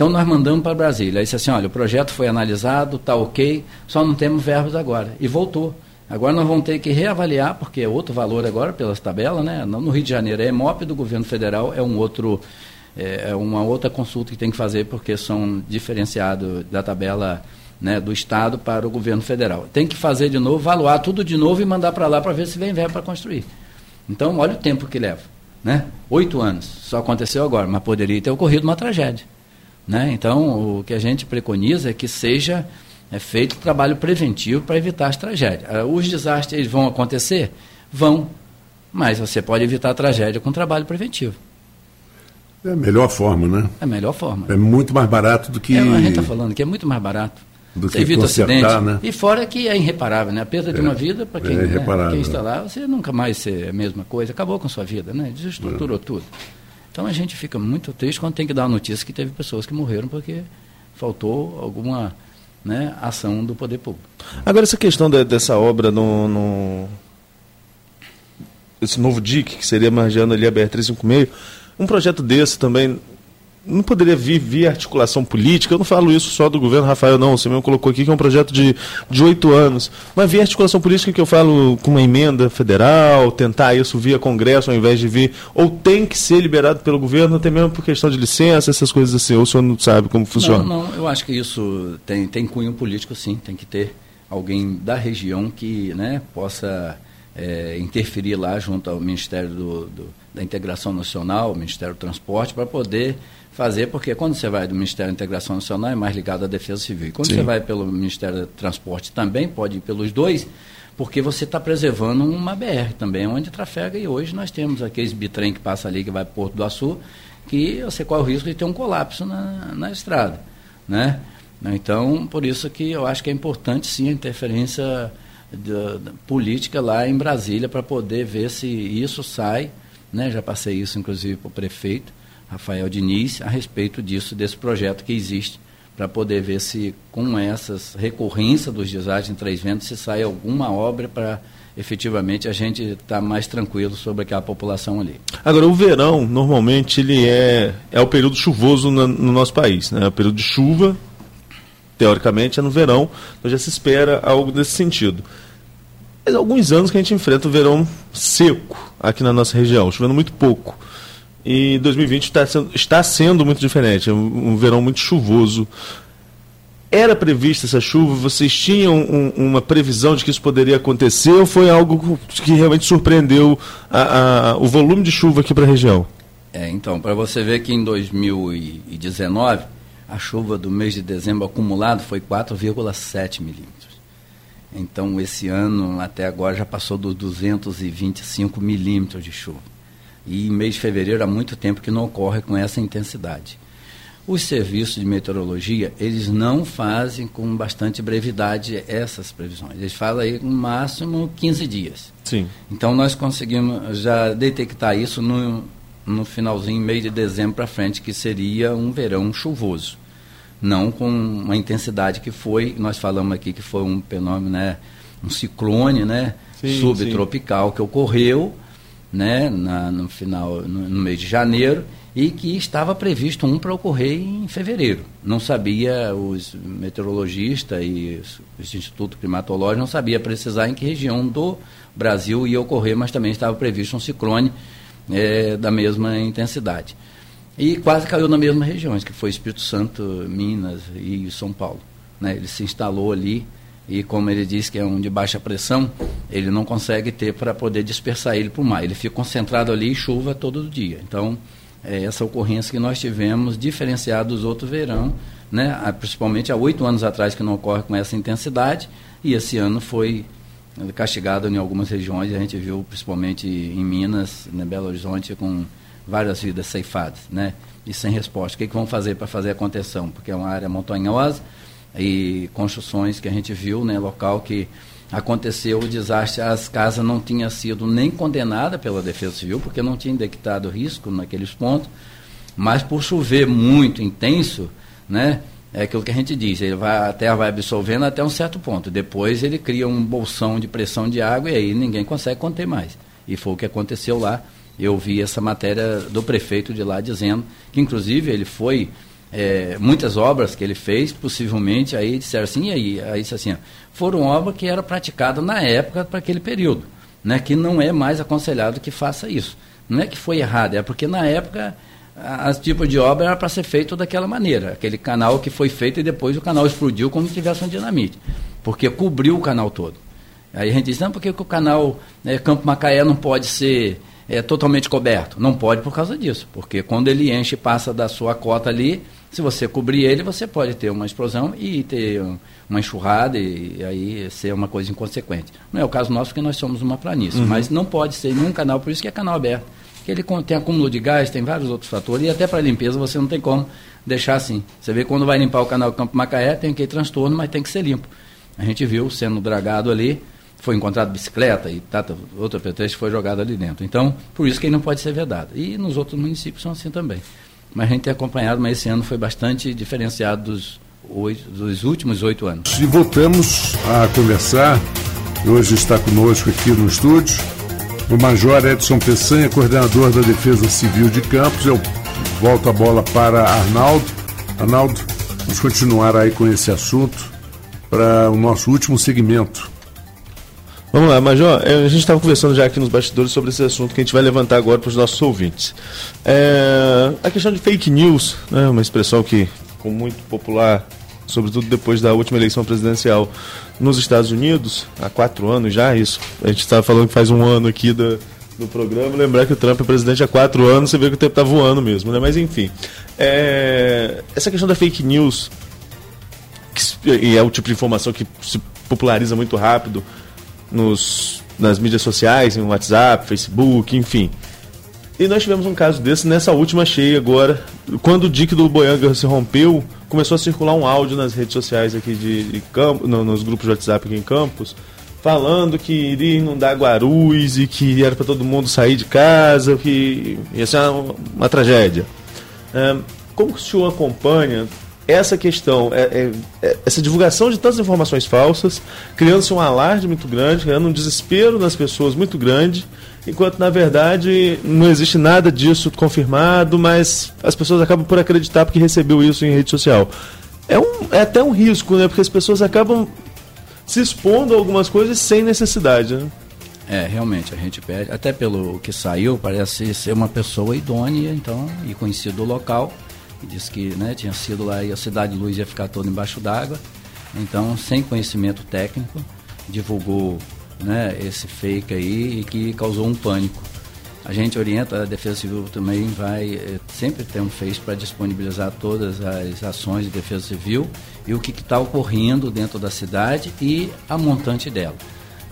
Então nós mandamos para Brasília. Aí disse assim, olha, o projeto foi analisado, está ok, só não temos verbos agora. E voltou. Agora nós vamos ter que reavaliar, porque é outro valor agora pelas tabelas, né? No Rio de Janeiro é EMOP, do governo federal é um outro, é, é uma outra consulta que tem que fazer, porque são diferenciados da tabela né, do Estado para o governo federal. Tem que fazer de novo, valuar tudo de novo e mandar para lá para ver se vem verbo para construir. Então, olha o tempo que leva. Né? Oito anos, só aconteceu agora, mas poderia ter ocorrido uma tragédia. Né? Então, o que a gente preconiza é que seja é, feito trabalho preventivo para evitar as tragédias. Ah, os desastres vão acontecer? Vão, mas você pode evitar a tragédia com trabalho preventivo. É a melhor forma, né? É a melhor forma. É muito mais barato do que. É, a gente está falando que é muito mais barato. Do você que evita acidente. Né? E fora que é irreparável, né? A perda é, de uma vida, para quem, é né, quem está lá, você nunca mais ser a mesma coisa, acabou com a sua vida, né? Desestruturou é. tudo. Então a gente fica muito triste quando tem que dar a notícia que teve pessoas que morreram porque faltou alguma né, ação do poder público. Agora, essa questão de, dessa obra no, no, Esse novo DIC, que seria margeando ali a BR-356, um projeto desse também não poderia vir via articulação política, eu não falo isso só do governo Rafael, não, você mesmo colocou aqui que é um projeto de oito anos, mas via articulação política que eu falo com uma emenda federal, tentar isso via Congresso ao invés de vir, ou tem que ser liberado pelo governo, até mesmo por questão de licença, essas coisas assim, ou o senhor não sabe como funciona? Não, não eu acho que isso tem, tem cunho político sim, tem que ter alguém da região que né, possa é, interferir lá junto ao Ministério do, do, da Integração Nacional, Ministério do Transporte, para poder fazer, porque quando você vai do Ministério da Integração Nacional é mais ligado à Defesa Civil. E quando Sim. você vai pelo Ministério do Transporte também, pode ir pelos dois, porque você está preservando uma BR também, onde trafega, e hoje nós temos aqueles bitrem que passa ali, que vai para Porto do Açu, que você corre o risco de ter um colapso na, na estrada. Né? Então, por isso que eu acho que é importante sim a interferência da, da política lá em Brasília para poder ver se isso sai. Né? Já passei isso, inclusive, para o prefeito Rafael Diniz a respeito disso, desse projeto que existe, para poder ver se com essas recorrências dos desastres em Três Ventos se sai alguma obra para efetivamente a gente estar tá mais tranquilo sobre aquela população ali. Agora, o verão, normalmente, ele é, é o período chuvoso no, no nosso país, né? É o período de chuva, teoricamente, é no verão, então já se espera algo desse sentido. Mas há alguns anos que a gente enfrenta o verão seco aqui na nossa região, chovendo muito pouco. E 2020 está sendo, está sendo muito diferente, é um verão muito chuvoso. Era prevista essa chuva? Vocês tinham um, uma previsão de que isso poderia acontecer ou foi algo que realmente surpreendeu a, a, o volume de chuva aqui para a região? É, então, para você ver que em 2019 a chuva do mês de dezembro acumulado foi 4,7 milímetros. Então, esse ano até agora já passou dos 225 milímetros de chuva. E em mês de fevereiro há muito tempo que não ocorre com essa intensidade. Os serviços de meteorologia, eles não fazem com bastante brevidade essas previsões. Eles fazem aí no máximo 15 dias. Sim. Então nós conseguimos já detectar isso no, no finalzinho, meio de dezembro para frente, que seria um verão chuvoso. Não com uma intensidade que foi, nós falamos aqui que foi um fenômeno, né, um ciclone, né, sim, subtropical sim. que ocorreu né, na, no final, no, no, mês de janeiro, e que estava previsto um para ocorrer em fevereiro. Não sabia, os meteorologistas e os, os institutos climatológicos não sabia precisar em que região do Brasil ia ocorrer, mas também estava previsto um ciclone é, da mesma intensidade. E quase caiu nas mesmas regiões, que foi Espírito Santo, Minas e São Paulo. Né? Ele se instalou ali e como ele diz que é um de baixa pressão, ele não consegue ter para poder dispersar ele para o mar. Ele fica concentrado ali e chuva todo dia. Então, é essa ocorrência que nós tivemos, diferenciada dos outros verão, né? principalmente há oito anos atrás, que não ocorre com essa intensidade, e esse ano foi castigado em algumas regiões, a gente viu principalmente em Minas, em Belo Horizonte, com várias vidas ceifadas, né? e sem resposta. O que, que vão fazer para fazer a contenção? Porque é uma área montanhosa, e construções que a gente viu, né, local que aconteceu o desastre, as casas não tinham sido nem condenadas pela Defesa Civil, porque não tinha detectado risco naqueles pontos, mas por chover muito intenso, né, é aquilo que a gente diz, ele vai, a terra vai absorvendo até um certo ponto, depois ele cria um bolsão de pressão de água e aí ninguém consegue conter mais. E foi o que aconteceu lá. Eu vi essa matéria do prefeito de lá dizendo que, inclusive, ele foi é, muitas obras que ele fez, possivelmente, aí disseram assim, e aí? Aí disse assim, foram obras que eram praticadas na época para aquele período, né, que não é mais aconselhado que faça isso. Não é que foi errado, é porque na época as tipos de obra era para ser feito daquela maneira, aquele canal que foi feito e depois o canal explodiu como se tivesse um dinamite, porque cobriu o canal todo. Aí a gente diz, não, porque o canal né, Campo Macaé não pode ser é, totalmente coberto? Não pode por causa disso, porque quando ele enche e passa da sua cota ali, se você cobrir ele, você pode ter uma explosão e ter uma enxurrada e, e aí ser uma coisa inconsequente. Não é o caso nosso, porque nós somos uma planície, uhum. mas não pode ser nenhum canal, por isso que é canal aberto. Que ele tem acúmulo de gás, tem vários outros fatores, e até para limpeza você não tem como deixar assim. Você vê quando vai limpar o canal Campo Macaé, tem aquele transtorno, mas tem que ser limpo. A gente viu sendo dragado ali, foi encontrado bicicleta e tata, outro pretexto foi jogado ali dentro. Então, por isso que ele não pode ser vedado. E nos outros municípios são assim também mas a gente tem acompanhado, mas esse ano foi bastante diferenciado dos oito, dos últimos oito anos. E voltamos a conversar. Hoje está conosco aqui no estúdio o Major Edson Peçanha, coordenador da Defesa Civil de Campos. Eu volto a bola para Arnaldo. Arnaldo, vamos continuar aí com esse assunto para o nosso último segmento. Vamos lá, Major. É, a gente estava conversando já aqui nos bastidores sobre esse assunto que a gente vai levantar agora para os nossos ouvintes. É, a questão de fake news, né, uma expressão que ficou muito popular, sobretudo depois da última eleição presidencial nos Estados Unidos, há quatro anos já, isso. A gente estava falando que faz um ano aqui do, programa. Lembrar que o Trump é presidente há quatro anos, você vê que o tempo está voando mesmo, né? Mas enfim. É, essa questão da fake news, que, e é o tipo de informação que se populariza muito rápido nos, nas mídias sociais, no WhatsApp, Facebook, enfim. E nós tivemos um caso desse nessa última cheia agora, quando o dique do Boianga se rompeu, começou a circular um áudio nas redes sociais aqui de, de Campos, no, nos grupos de WhatsApp aqui em Campos, falando que iria inundar Guarulhos e que era para todo mundo sair de casa, que ia ser uma, uma tragédia. É, como o senhor acompanha essa questão, é, é, é, essa divulgação de tantas informações falsas, criando-se um alarde muito grande, criando um desespero nas pessoas muito grande, enquanto na verdade não existe nada disso confirmado, mas as pessoas acabam por acreditar porque recebeu isso em rede social. É, um, é até um risco, né? Porque as pessoas acabam se expondo a algumas coisas sem necessidade, né? É, realmente, a gente pede, até pelo que saiu, parece ser uma pessoa idônea, então, e conhecido do local, disse que né, tinha sido lá e a Cidade de Luz ia ficar toda embaixo d'água. Então, sem conhecimento técnico, divulgou né, esse fake aí e que causou um pânico. A gente orienta, a Defesa Civil também vai é, sempre ter um Face para disponibilizar todas as ações de Defesa Civil e o que está ocorrendo dentro da cidade e a montante dela.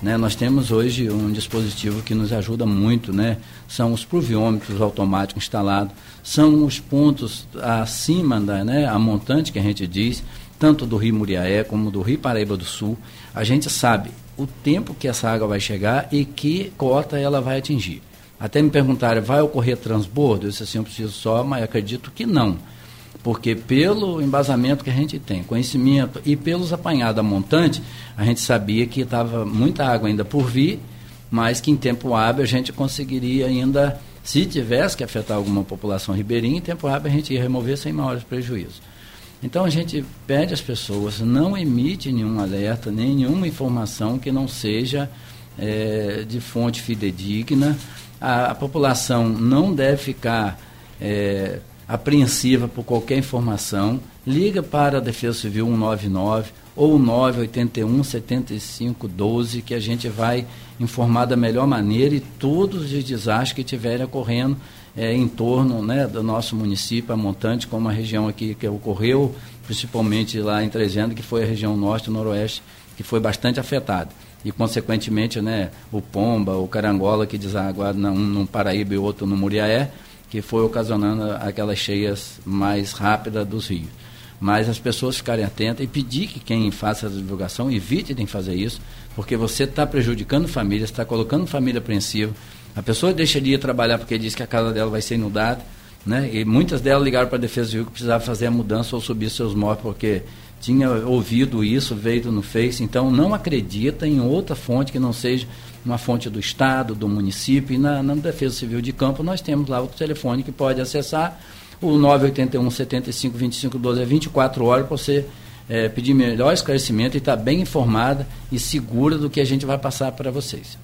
Né, nós temos hoje um dispositivo que nos ajuda muito, né? São os pluviômetros automáticos instalados, são os pontos acima da né, a montante que a gente diz, tanto do Rio Muriaé como do Rio Paraíba do Sul. A gente sabe o tempo que essa água vai chegar e que cota ela vai atingir. Até me perguntaram, vai ocorrer transbordo? Eu disse assim, eu preciso só, mas acredito que não. Porque pelo embasamento que a gente tem, conhecimento e pelos apanhados a montante, a gente sabia que estava muita água ainda por vir, mas que em tempo hábil a gente conseguiria ainda, se tivesse que afetar alguma população ribeirinha, em tempo hábil a gente ia remover sem maiores prejuízos. Então a gente pede às pessoas, não emite nenhum alerta, nem nenhuma informação que não seja é, de fonte fidedigna. A, a, população não deve ficar é, apreensiva por qualquer informação. Liga para a Defesa Civil 199 ou 981 75 12 que a gente vai informar da melhor maneira e todos os desastres que estiverem ocorrendo é, em torno né, do nosso município, a montante, como a região aqui que ocorreu, principalmente lá em Trezendo, que foi a região norte e noroeste, que foi bastante afetada. E, consequentemente, né, o Pomba, o Carangola, que desaguaram um no Paraíba e outro no Muriaé, que foi ocasionando aquelas cheias mais rápidas dos rios. Mas as pessoas ficarem atentas e pedir que quem faça a divulgação evite de fazer isso, porque você está prejudicando famílias, está colocando família apreensiva, a pessoa deixaria de trabalhar porque diz que a casa dela vai ser inundada, né? E muitas delas ligaram para a Defesa Civil que precisava fazer a mudança ou subir seus móveis porque tinha ouvido isso, veio no Face. Então, não acredita em outra fonte que não seja uma fonte do Estado, do município. E na, na Defesa Civil de Campo nós temos lá o telefone que pode acessar, o 981 75 25 12 é 24 horas para você é, pedir melhor esclarecimento e estar tá bem informada e segura do que a gente vai passar para vocês.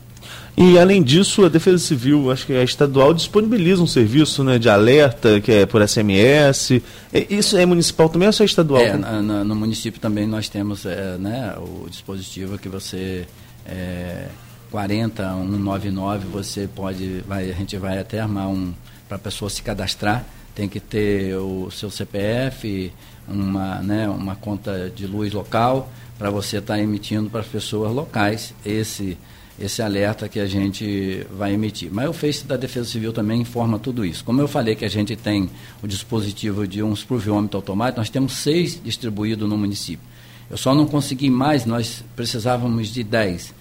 E além disso, a Defesa Civil, acho que a estadual disponibiliza um serviço né, de alerta, que é por SMS. Isso é municipal também ou só é estadual? É, na, no município também nós temos é, né, o dispositivo que você. É, 40199 você pode. Vai, a gente vai até armar um. para a pessoa se cadastrar. Tem que ter o seu CPF, uma, né, uma conta de luz local, para você estar tá emitindo para as pessoas locais esse esse alerta que a gente vai emitir. Mas o Face da Defesa Civil também informa tudo isso. Como eu falei que a gente tem o dispositivo de uns pluviômetro automático, nós temos seis distribuídos no município. Eu só não consegui mais, nós precisávamos de dez.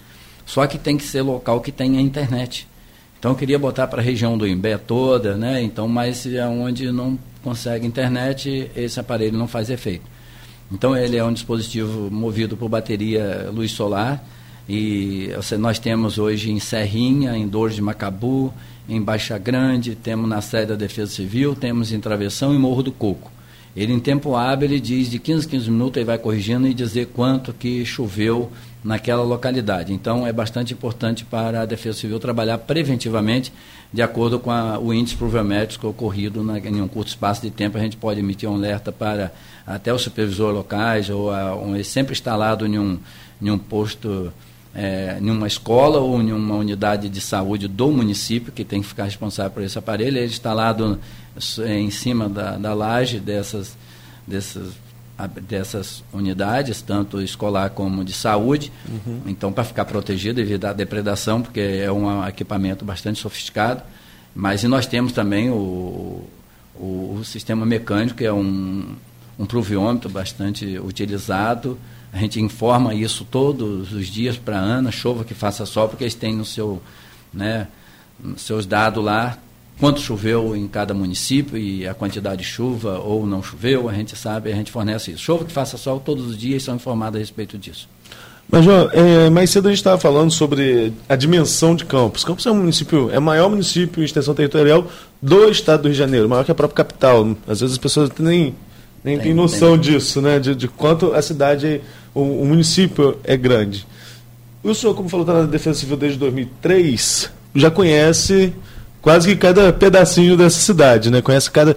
Só que tem que ser local que tenha internet. Então eu queria botar para a região do Imbé toda, né? Então, mas é onde não consegue internet, esse aparelho não faz efeito. Então ele é um dispositivo movido por bateria luz solar e nós temos hoje em Serrinha, em Dores de Macabu, em Baixa Grande, temos na sede da Defesa Civil, temos em Travessão e Morro do Coco. Ele em tempo hábil ele diz de 15 a 15 minutos ele vai corrigindo e dizer quanto que choveu naquela localidade. Então é bastante importante para a Defesa Civil trabalhar preventivamente de acordo com a, o índice pluviométrico ocorrido na, em um curto espaço de tempo. A gente pode emitir um alerta para até o supervisor locais ou a, um, sempre instalado em um, em um posto é, em uma escola ou em uma unidade de saúde do município, que tem que ficar responsável por esse aparelho, ele é instalado em cima da, da laje dessas, dessas, dessas unidades, tanto escolar como de saúde, uhum. então para ficar protegido à depredação, porque é um equipamento bastante sofisticado. Mas e nós temos também o, o, o sistema mecânico, que é um, um pluviômetro bastante utilizado, a gente informa isso todos os dias para a Ana, chova que faça sol, porque eles têm no seu, né, seus dados lá quanto choveu em cada município e a quantidade de chuva ou não choveu, a gente sabe, a gente fornece isso. Chova que faça sol, todos os dias são informados a respeito disso. Mas, João, é, mais cedo a gente estava falando sobre a dimensão de Campos. Campos é um município, é o maior município em extensão territorial do estado do Rio de Janeiro, maior que a própria capital. Às vezes as pessoas nem, nem têm noção tem. disso, né? De, de quanto a cidade o, o município é grande. O senhor, como falou, está na Defesa Civil desde 2003, já conhece quase que cada pedacinho dessa cidade, né? Conhece cada.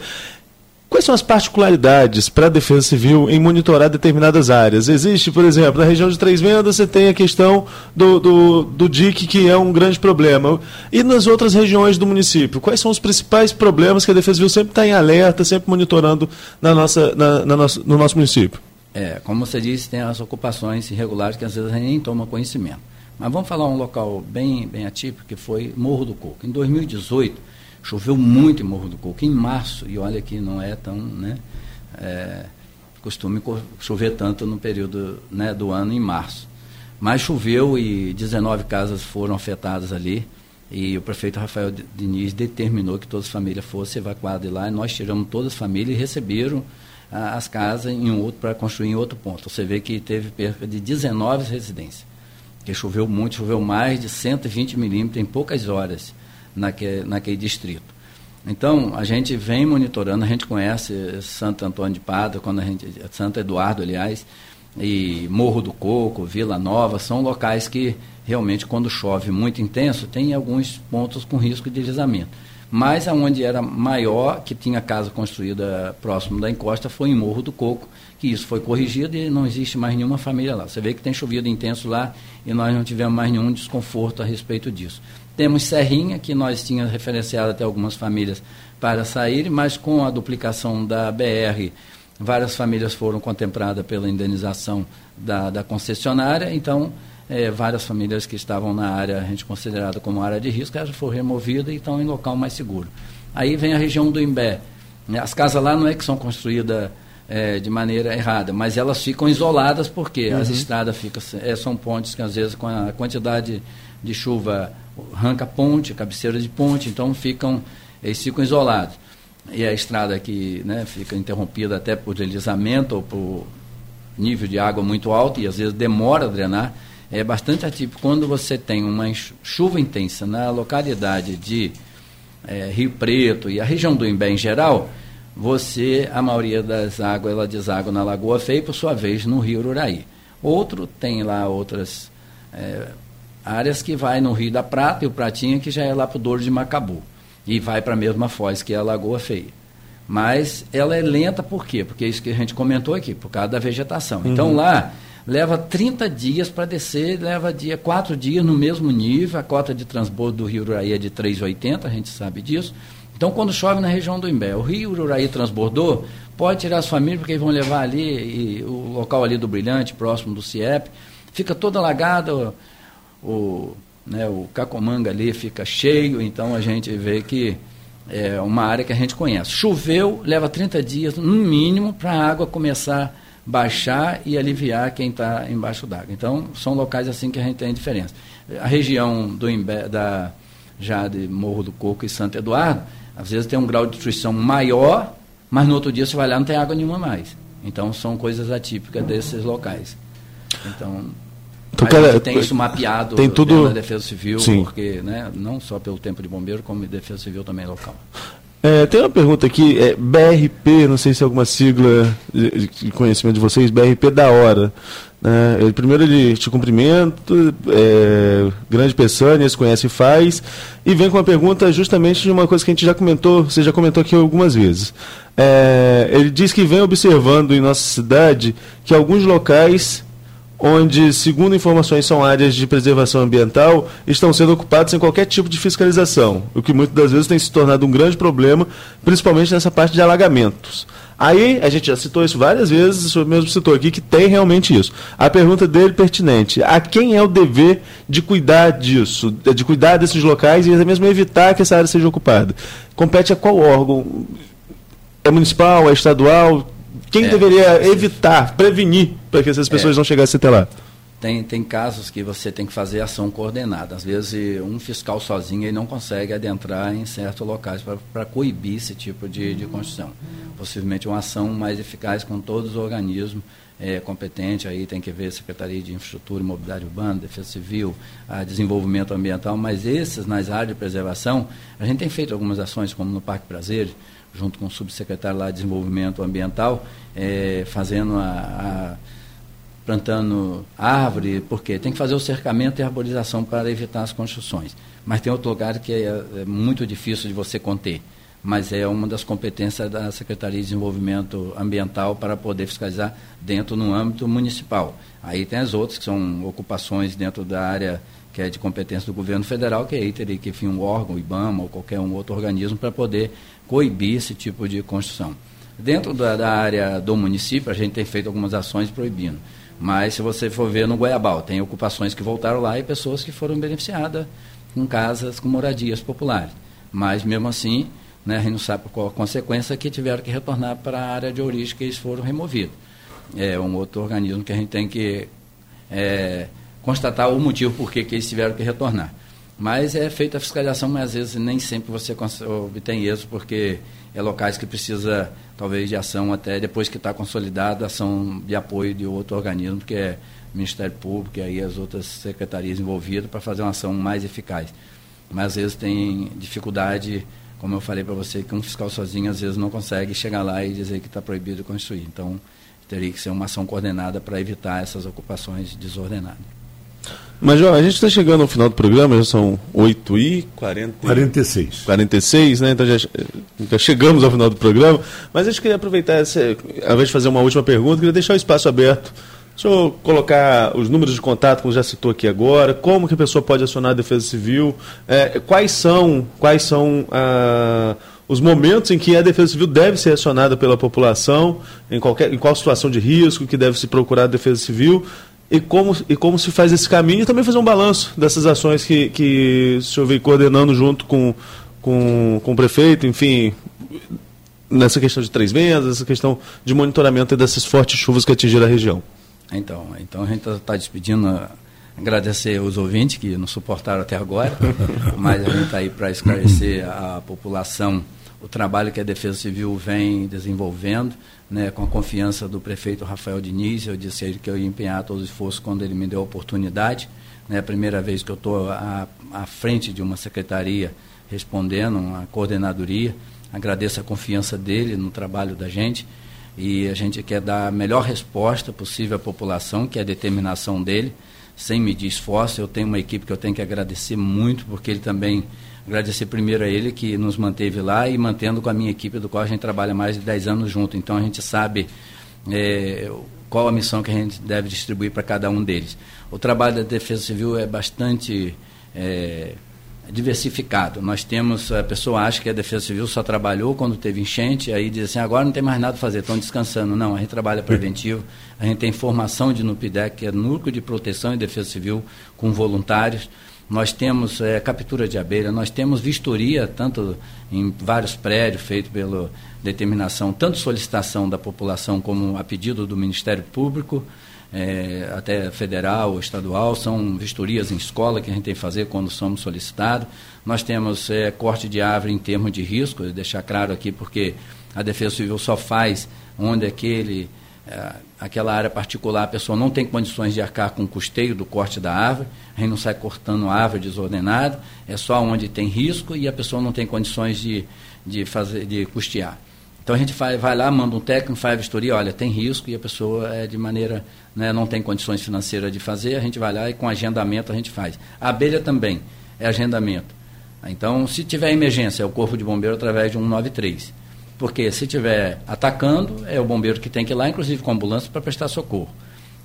Quais são as particularidades para a Defesa Civil em monitorar determinadas áreas? Existe, por exemplo, na região de Três Vendas você tem a questão do, do, do DIC, que é um grande problema. E nas outras regiões do município, quais são os principais problemas que a Defesa Civil sempre está em alerta, sempre monitorando na nossa, na, na no nosso município? É, como você disse, tem as ocupações irregulares que às vezes a gente nem toma conhecimento. Mas vamos falar um local bem, bem atípico, que foi Morro do Coco. Em 2018, choveu muito em Morro do Coco, em março, e olha que não é tão, né, é, costume chover tanto no período né, do ano, em março. Mas choveu e 19 casas foram afetadas ali, e o prefeito Rafael Diniz determinou que todas as famílias fossem evacuadas lá, e nós tiramos todas as famílias e receberam as casas em um outro para construir em outro ponto. Você vê que teve perca de 19 residências, que choveu muito, choveu mais de 120 milímetros em poucas horas naquele, naquele distrito. Então, a gente vem monitorando, a gente conhece Santo Antônio de Padre, quando a gente, Santo Eduardo, aliás, e Morro do Coco, Vila Nova, são locais que realmente, quando chove muito intenso, tem alguns pontos com risco de deslizamento. Mas aonde era maior, que tinha casa construída próximo da encosta, foi em Morro do Coco, que isso foi corrigido e não existe mais nenhuma família lá. Você vê que tem chovido intenso lá e nós não tivemos mais nenhum desconforto a respeito disso. Temos Serrinha, que nós tínhamos referenciado até algumas famílias para sair, mas com a duplicação da BR, várias famílias foram contempladas pela indenização da, da concessionária, então é, várias famílias que estavam na área, a gente considerada como área de risco, elas foram removidas e estão em local mais seguro. Aí vem a região do Imbé. As casas lá não é que são construídas é, de maneira errada, mas elas ficam isoladas porque uhum. as estradas ficam, é, são pontes que às vezes com a quantidade de chuva arranca ponte, cabeceira de ponte, então ficam, eles ficam isolados. E a estrada que né, fica interrompida até por deslizamento ou por nível de água muito alto e às vezes demora a drenar é bastante atípico quando você tem uma chuva intensa na localidade de é, Rio Preto e a região do Imbé em geral, você, a maioria das águas, ela deságua na Lagoa Feia e, por sua vez, no Rio Ururaí. Outro tem lá outras é, áreas que vai no Rio da Prata e o Pratinha, que já é lá para o Douro de Macabu. E vai para a mesma foz, que é a Lagoa Feia. Mas ela é lenta por quê? Porque é isso que a gente comentou aqui, por causa da vegetação. Então, uhum. Então lá leva 30 dias para descer, leva dia, 4 dias no mesmo nível, a cota de transbordo do Rio Uraí é de 3,80, a gente sabe disso. Então, quando chove na região do Imbé, o Rio Uraí transbordou, pode tirar as famílias, porque eles vão levar ali, e, o local ali do Brilhante, próximo do CIEP, fica todo alagado, o, né, o Cacomanga ali fica cheio, então a gente vê que é uma área que a gente conhece. Choveu, leva 30 dias, no mínimo, para a água começar a baixar e aliviar quem está embaixo d'água. Então, são locais assim que a gente tem diferença. A região do Imbe, da, já de Morro do Coco e Santo Eduardo, às vezes tem um grau de destruição maior, mas no outro dia você vai lá não tem água nenhuma mais. Então são coisas atípicas desses locais. Então, Então, a cara, gente tem isso mapeado tem tudo- da Defesa Civil, Sim. porque né, não só pelo tempo de bombeiro, como Defesa Civil também local. É, tem uma pergunta aqui, é, BRP, não sei se é alguma sigla de de conhecimento de vocês, BRP da hora. Né? Primeiro ele te cumprimenta, é, grande Peçanha, se conhece e faz, e vem com uma pergunta justamente de uma coisa que a gente já comentou, você já comentou aqui algumas vezes. É, ele diz que vem observando em nossa cidade que alguns locais onde, segundo informações, são áreas de preservação ambiental, estão sendo ocupados sem qualquer tipo de fiscalização, o que muitas das vezes tem se tornado um grande problema, principalmente nessa parte de alagamentos. Aí, a gente já citou isso várias vezes, o senhor mesmo citou aqui que tem realmente isso. A pergunta dele pertinente: a quem é o dever de cuidar disso, de cuidar desses locais e até mesmo evitar que essa área seja ocupada? Compete a qual órgão? É municipal, é estadual? Quem É, deveria evitar, prevenir, para que essas pessoas não chegassem até lá? Tem, tem casos que você tem que fazer ação coordenada. Às vezes, um fiscal sozinho ele não consegue adentrar em certos locais para coibir esse tipo de, de construção. Possivelmente uma ação mais eficaz com todos os organismos é, competentes, aí tem que ver Secretaria de Infraestrutura e Mobilidade Urbana, Defesa Civil, a Desenvolvimento Ambiental, mas esses, nas áreas de preservação, a gente tem feito algumas ações, como no Parque Prazer, junto com o subsecretário lá de Desenvolvimento Ambiental, é, fazendo a, a plantando árvore, porque tem que fazer o cercamento e a arborização para evitar as construções. Mas tem outro lugar que é, é muito difícil de você conter, mas é uma das competências da Secretaria de Desenvolvimento Ambiental para poder fiscalizar dentro no âmbito municipal. Aí tem as outras que são ocupações dentro da área que é de competência do governo federal, que aí teria que vir um órgão, IBAMA ou qualquer um outro organismo para poder coibir esse tipo de construção. Dentro da, da área do município, a gente tem feito algumas ações proibindo. Mas se você for ver no Goiabal, tem ocupações que voltaram lá e pessoas que foram beneficiadas com casas, com moradias populares. Mas mesmo assim, né, a gente não sabe qual a consequência que tiveram que retornar para a área de origem que eles foram removidos. É um outro organismo que a gente tem que é, constatar o motivo por que que eles tiveram que retornar. Mas é feita a fiscalização, mas às vezes nem sempre você obtém êxito, porque é locais que precisa talvez de ação até depois que está consolidado, ação de apoio de outro organismo, que é Ministério Público e aí as outras secretarias envolvidas para fazer uma ação mais eficaz. Mas às vezes tem dificuldade, como eu falei para você, que um fiscal sozinho às vezes não consegue chegar lá e dizer que está proibido construir. Então teria que ser uma ação coordenada para evitar essas ocupações desordenadas. Major, a gente está chegando ao final do programa, já são 8 e 40... 46. 46, né? Então já, já chegamos ao final do programa. Mas a gente queria aproveitar, essa, ao invés de fazer uma última pergunta, queria deixar o espaço aberto. O senhor colocar os números de contato, como já citou aqui agora, como que a pessoa pode acionar a Defesa Civil, é, quais são, quais são ah, os momentos em que a Defesa Civil deve ser acionada pela população, em, qualquer, em qual situação de risco que deve se procurar a Defesa Civil, e como, e como se faz esse caminho e também fazer um balanço dessas ações que, que o senhor vem coordenando junto com, com, com o prefeito, enfim, nessa questão de três vendas, essa questão de monitoramento dessas fortes chuvas que atingiram a região. Então, então a gente está despedindo, ah, agradecer os ouvintes que nos suportaram até agora, mas a gente está aí para esclarecer a população o trabalho que a Defesa Civil vem desenvolvendo, né, com a confiança do prefeito Rafael Diniz, eu disse a ele que eu ia empenhar todos os esforços quando ele me deu a oportunidade. É né, a primeira vez que eu estou à, à frente de uma secretaria respondendo, uma coordenadoria. Agradeço a confiança dele no trabalho da gente e a gente quer dar a melhor resposta possível à população, que é a determinação dele, sem medir esforço. Eu tenho uma equipe que eu tenho que agradecer muito, porque ele também agradecer primeiro a ele que nos manteve lá e mantendo com a minha equipe, do qual a gente trabalha mais de 10 anos junto. Então a gente sabe é, qual a missão que a gente deve distribuir para cada um deles. O trabalho da Defesa Civil é bastante é, diversificado. Nós temos, a pessoa acha que a Defesa Civil só trabalhou quando teve enchente, aí diz assim, agora não tem mais nada a fazer, estão descansando. Não, a gente trabalha preventivo, a gente tem formação de NUPDEC, que é Núcleo de Proteção e Defesa Civil, com voluntários nós temos é, captura de abelha, nós temos vistoria, tanto em vários prédios, feito pela determinação, tanto solicitação da população como a pedido do Ministério Público, é, até federal ou estadual, são vistorias em escola que a gente tem que fazer quando somos solicitados. Nós temos é, corte de árvore em termos de risco, deixar claro aqui, porque a Defesa Civil só faz onde aquele é, aquela área particular, a pessoa não tem condições de arcar com o custeio do corte da árvore, a gente não sai cortando árvore desordenada, é só onde tem risco e a pessoa não tem condições de, de, fazer, de custear. Então a gente vai, vai lá, manda um técnico, faz a vistoria, olha, tem risco e a pessoa é de maneira, né, não tem condições financeiras de fazer, a gente vai lá e com agendamento a gente faz. A abelha também é agendamento. Então, se tiver emergência, é o Corpo de Bombeiro através de 193. Porque se tiver atacando, é o bombeiro que tem que ir lá, inclusive com a ambulância, para prestar socorro.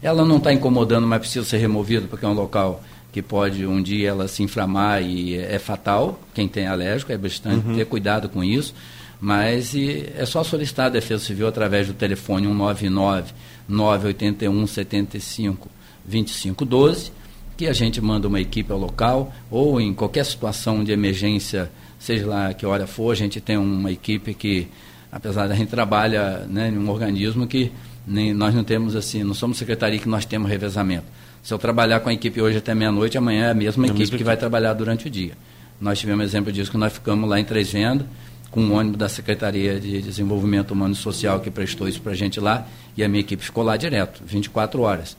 Ela não está incomodando, mas precisa ser removida, porque é um local que pode um dia ela se inflamar e é fatal. Quem tem alérgico é bastante uhum. ter cuidado com isso. Mas é só solicitar a Defesa Civil através do telefone 199 981 75 2512 que a gente manda uma equipe ao local ou em qualquer situação de emergência, seja lá que hora for, a gente tem uma equipe que, apesar da gente trabalha né, em um organismo que nem, nós não temos assim, não somos secretaria que nós temos revezamento. Se eu trabalhar com a equipe hoje até meia-noite, amanhã é a mesma é equipe que vai trabalhar durante o dia. Nós tivemos exemplo disso que nós ficamos lá em Três Vendas, com um ônibus da Secretaria de Desenvolvimento Humano e Social que prestou isso para a gente lá, e a minha equipe ficou lá direto, 24 horas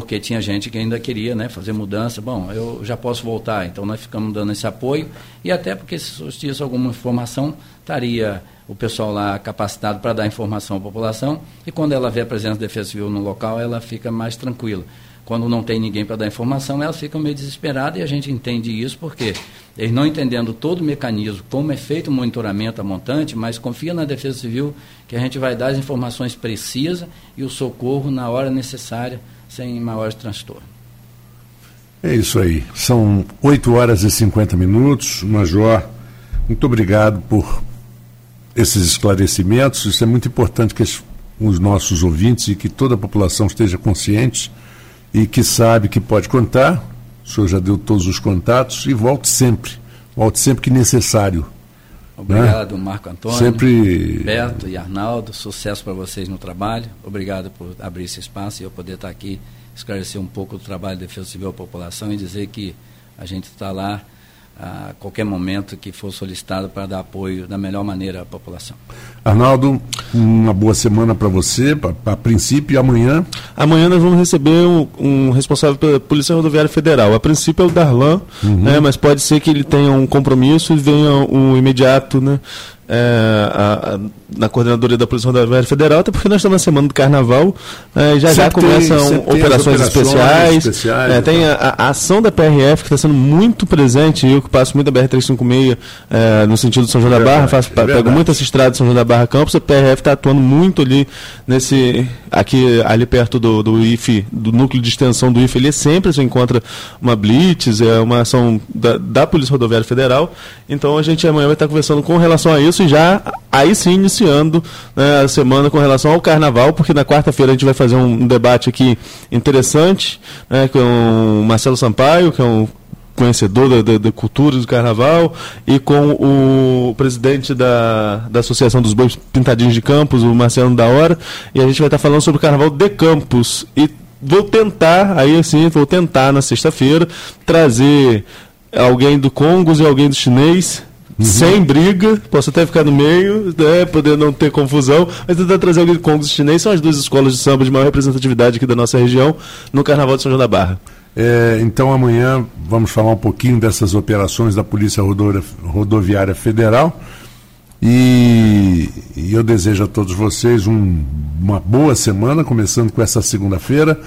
porque tinha gente que ainda queria né, fazer mudança. Bom, eu já posso voltar, então nós ficamos dando esse apoio e até porque se surgisse alguma informação, estaria o pessoal lá capacitado para dar informação à população e quando ela vê a presença da Defesa Civil no local, ela fica mais tranquila. Quando não tem ninguém para dar informação, elas ficam meio desesperadas e a gente entende isso porque eles não entendendo todo o mecanismo, como é feito o monitoramento a montante, mas confia na Defesa Civil que a gente vai dar as informações precisas e o socorro na hora necessária sem maiores transtornos. É isso aí. São 8 horas e 50 minutos. Major, muito obrigado por esses esclarecimentos. Isso é muito importante que os nossos ouvintes e que toda a população esteja consciente e que sabe que pode contar. O senhor já deu todos os contatos e volte sempre. Volte sempre que necessário. Obrigado, né? Marco Antônio, Sempre... Beto e Arnaldo. Sucesso para vocês no trabalho. Obrigado por abrir esse espaço e eu poder estar aqui esclarecer um pouco do trabalho de defesa civil à população e dizer que a gente está lá a qualquer momento que for solicitado para dar apoio da melhor maneira à população. Arnaldo, uma boa semana para você, a princípio, e amanhã? Amanhã nós vamos receber um, um, responsável pela Polícia Rodoviária Federal. A princípio é o Darlan, uhum. né, mas pode ser que ele tenha um compromisso e venha um imediato, né? é, a, a, na coordenadoria da Polícia Rodoviária Federal, até porque nós estamos na semana do Carnaval, é, já já começam tem, operações, operações, especiais, especiais é, tem a, a, ação da PRF que está sendo muito presente, eu que passo muito a BR-356 é, no sentido de São João da Barra, faço, é pego muito essa estrada de São João da Barra Campos, a PRF está atuando muito ali nesse, aqui ali perto do, do IFE, do núcleo de extensão do IFE, ali sempre se encontra uma blitz, é uma ação da, da Polícia Rodoviária Federal, então a gente amanhã vai estar conversando com relação a isso isso e já aí sim iniciando né, a semana com relação ao carnaval, porque na quarta-feira a gente vai fazer um debate aqui interessante né, com o Marcelo Sampaio, que é um conhecedor da, da, cultura do carnaval, e com o presidente da, da Associação dos Bois Pintadinhos de Campos, o Marcelo da Hora, e a gente vai estar falando sobre o carnaval de Campos. E vou tentar, aí assim, vou tentar na sexta-feira trazer alguém do Congos e alguém do chinês Uhum. sem briga, posso até ficar no meio, né, poder não ter confusão, mas tentar trazer alguém de Congos chinês, são as duas escolas de samba de maior representatividade aqui da nossa região, no Carnaval de São João da Barra. É, então amanhã vamos falar um pouquinho dessas operações da Polícia Rodoviária Federal e, e eu desejo a todos vocês um, uma boa semana, começando com essa segunda-feira.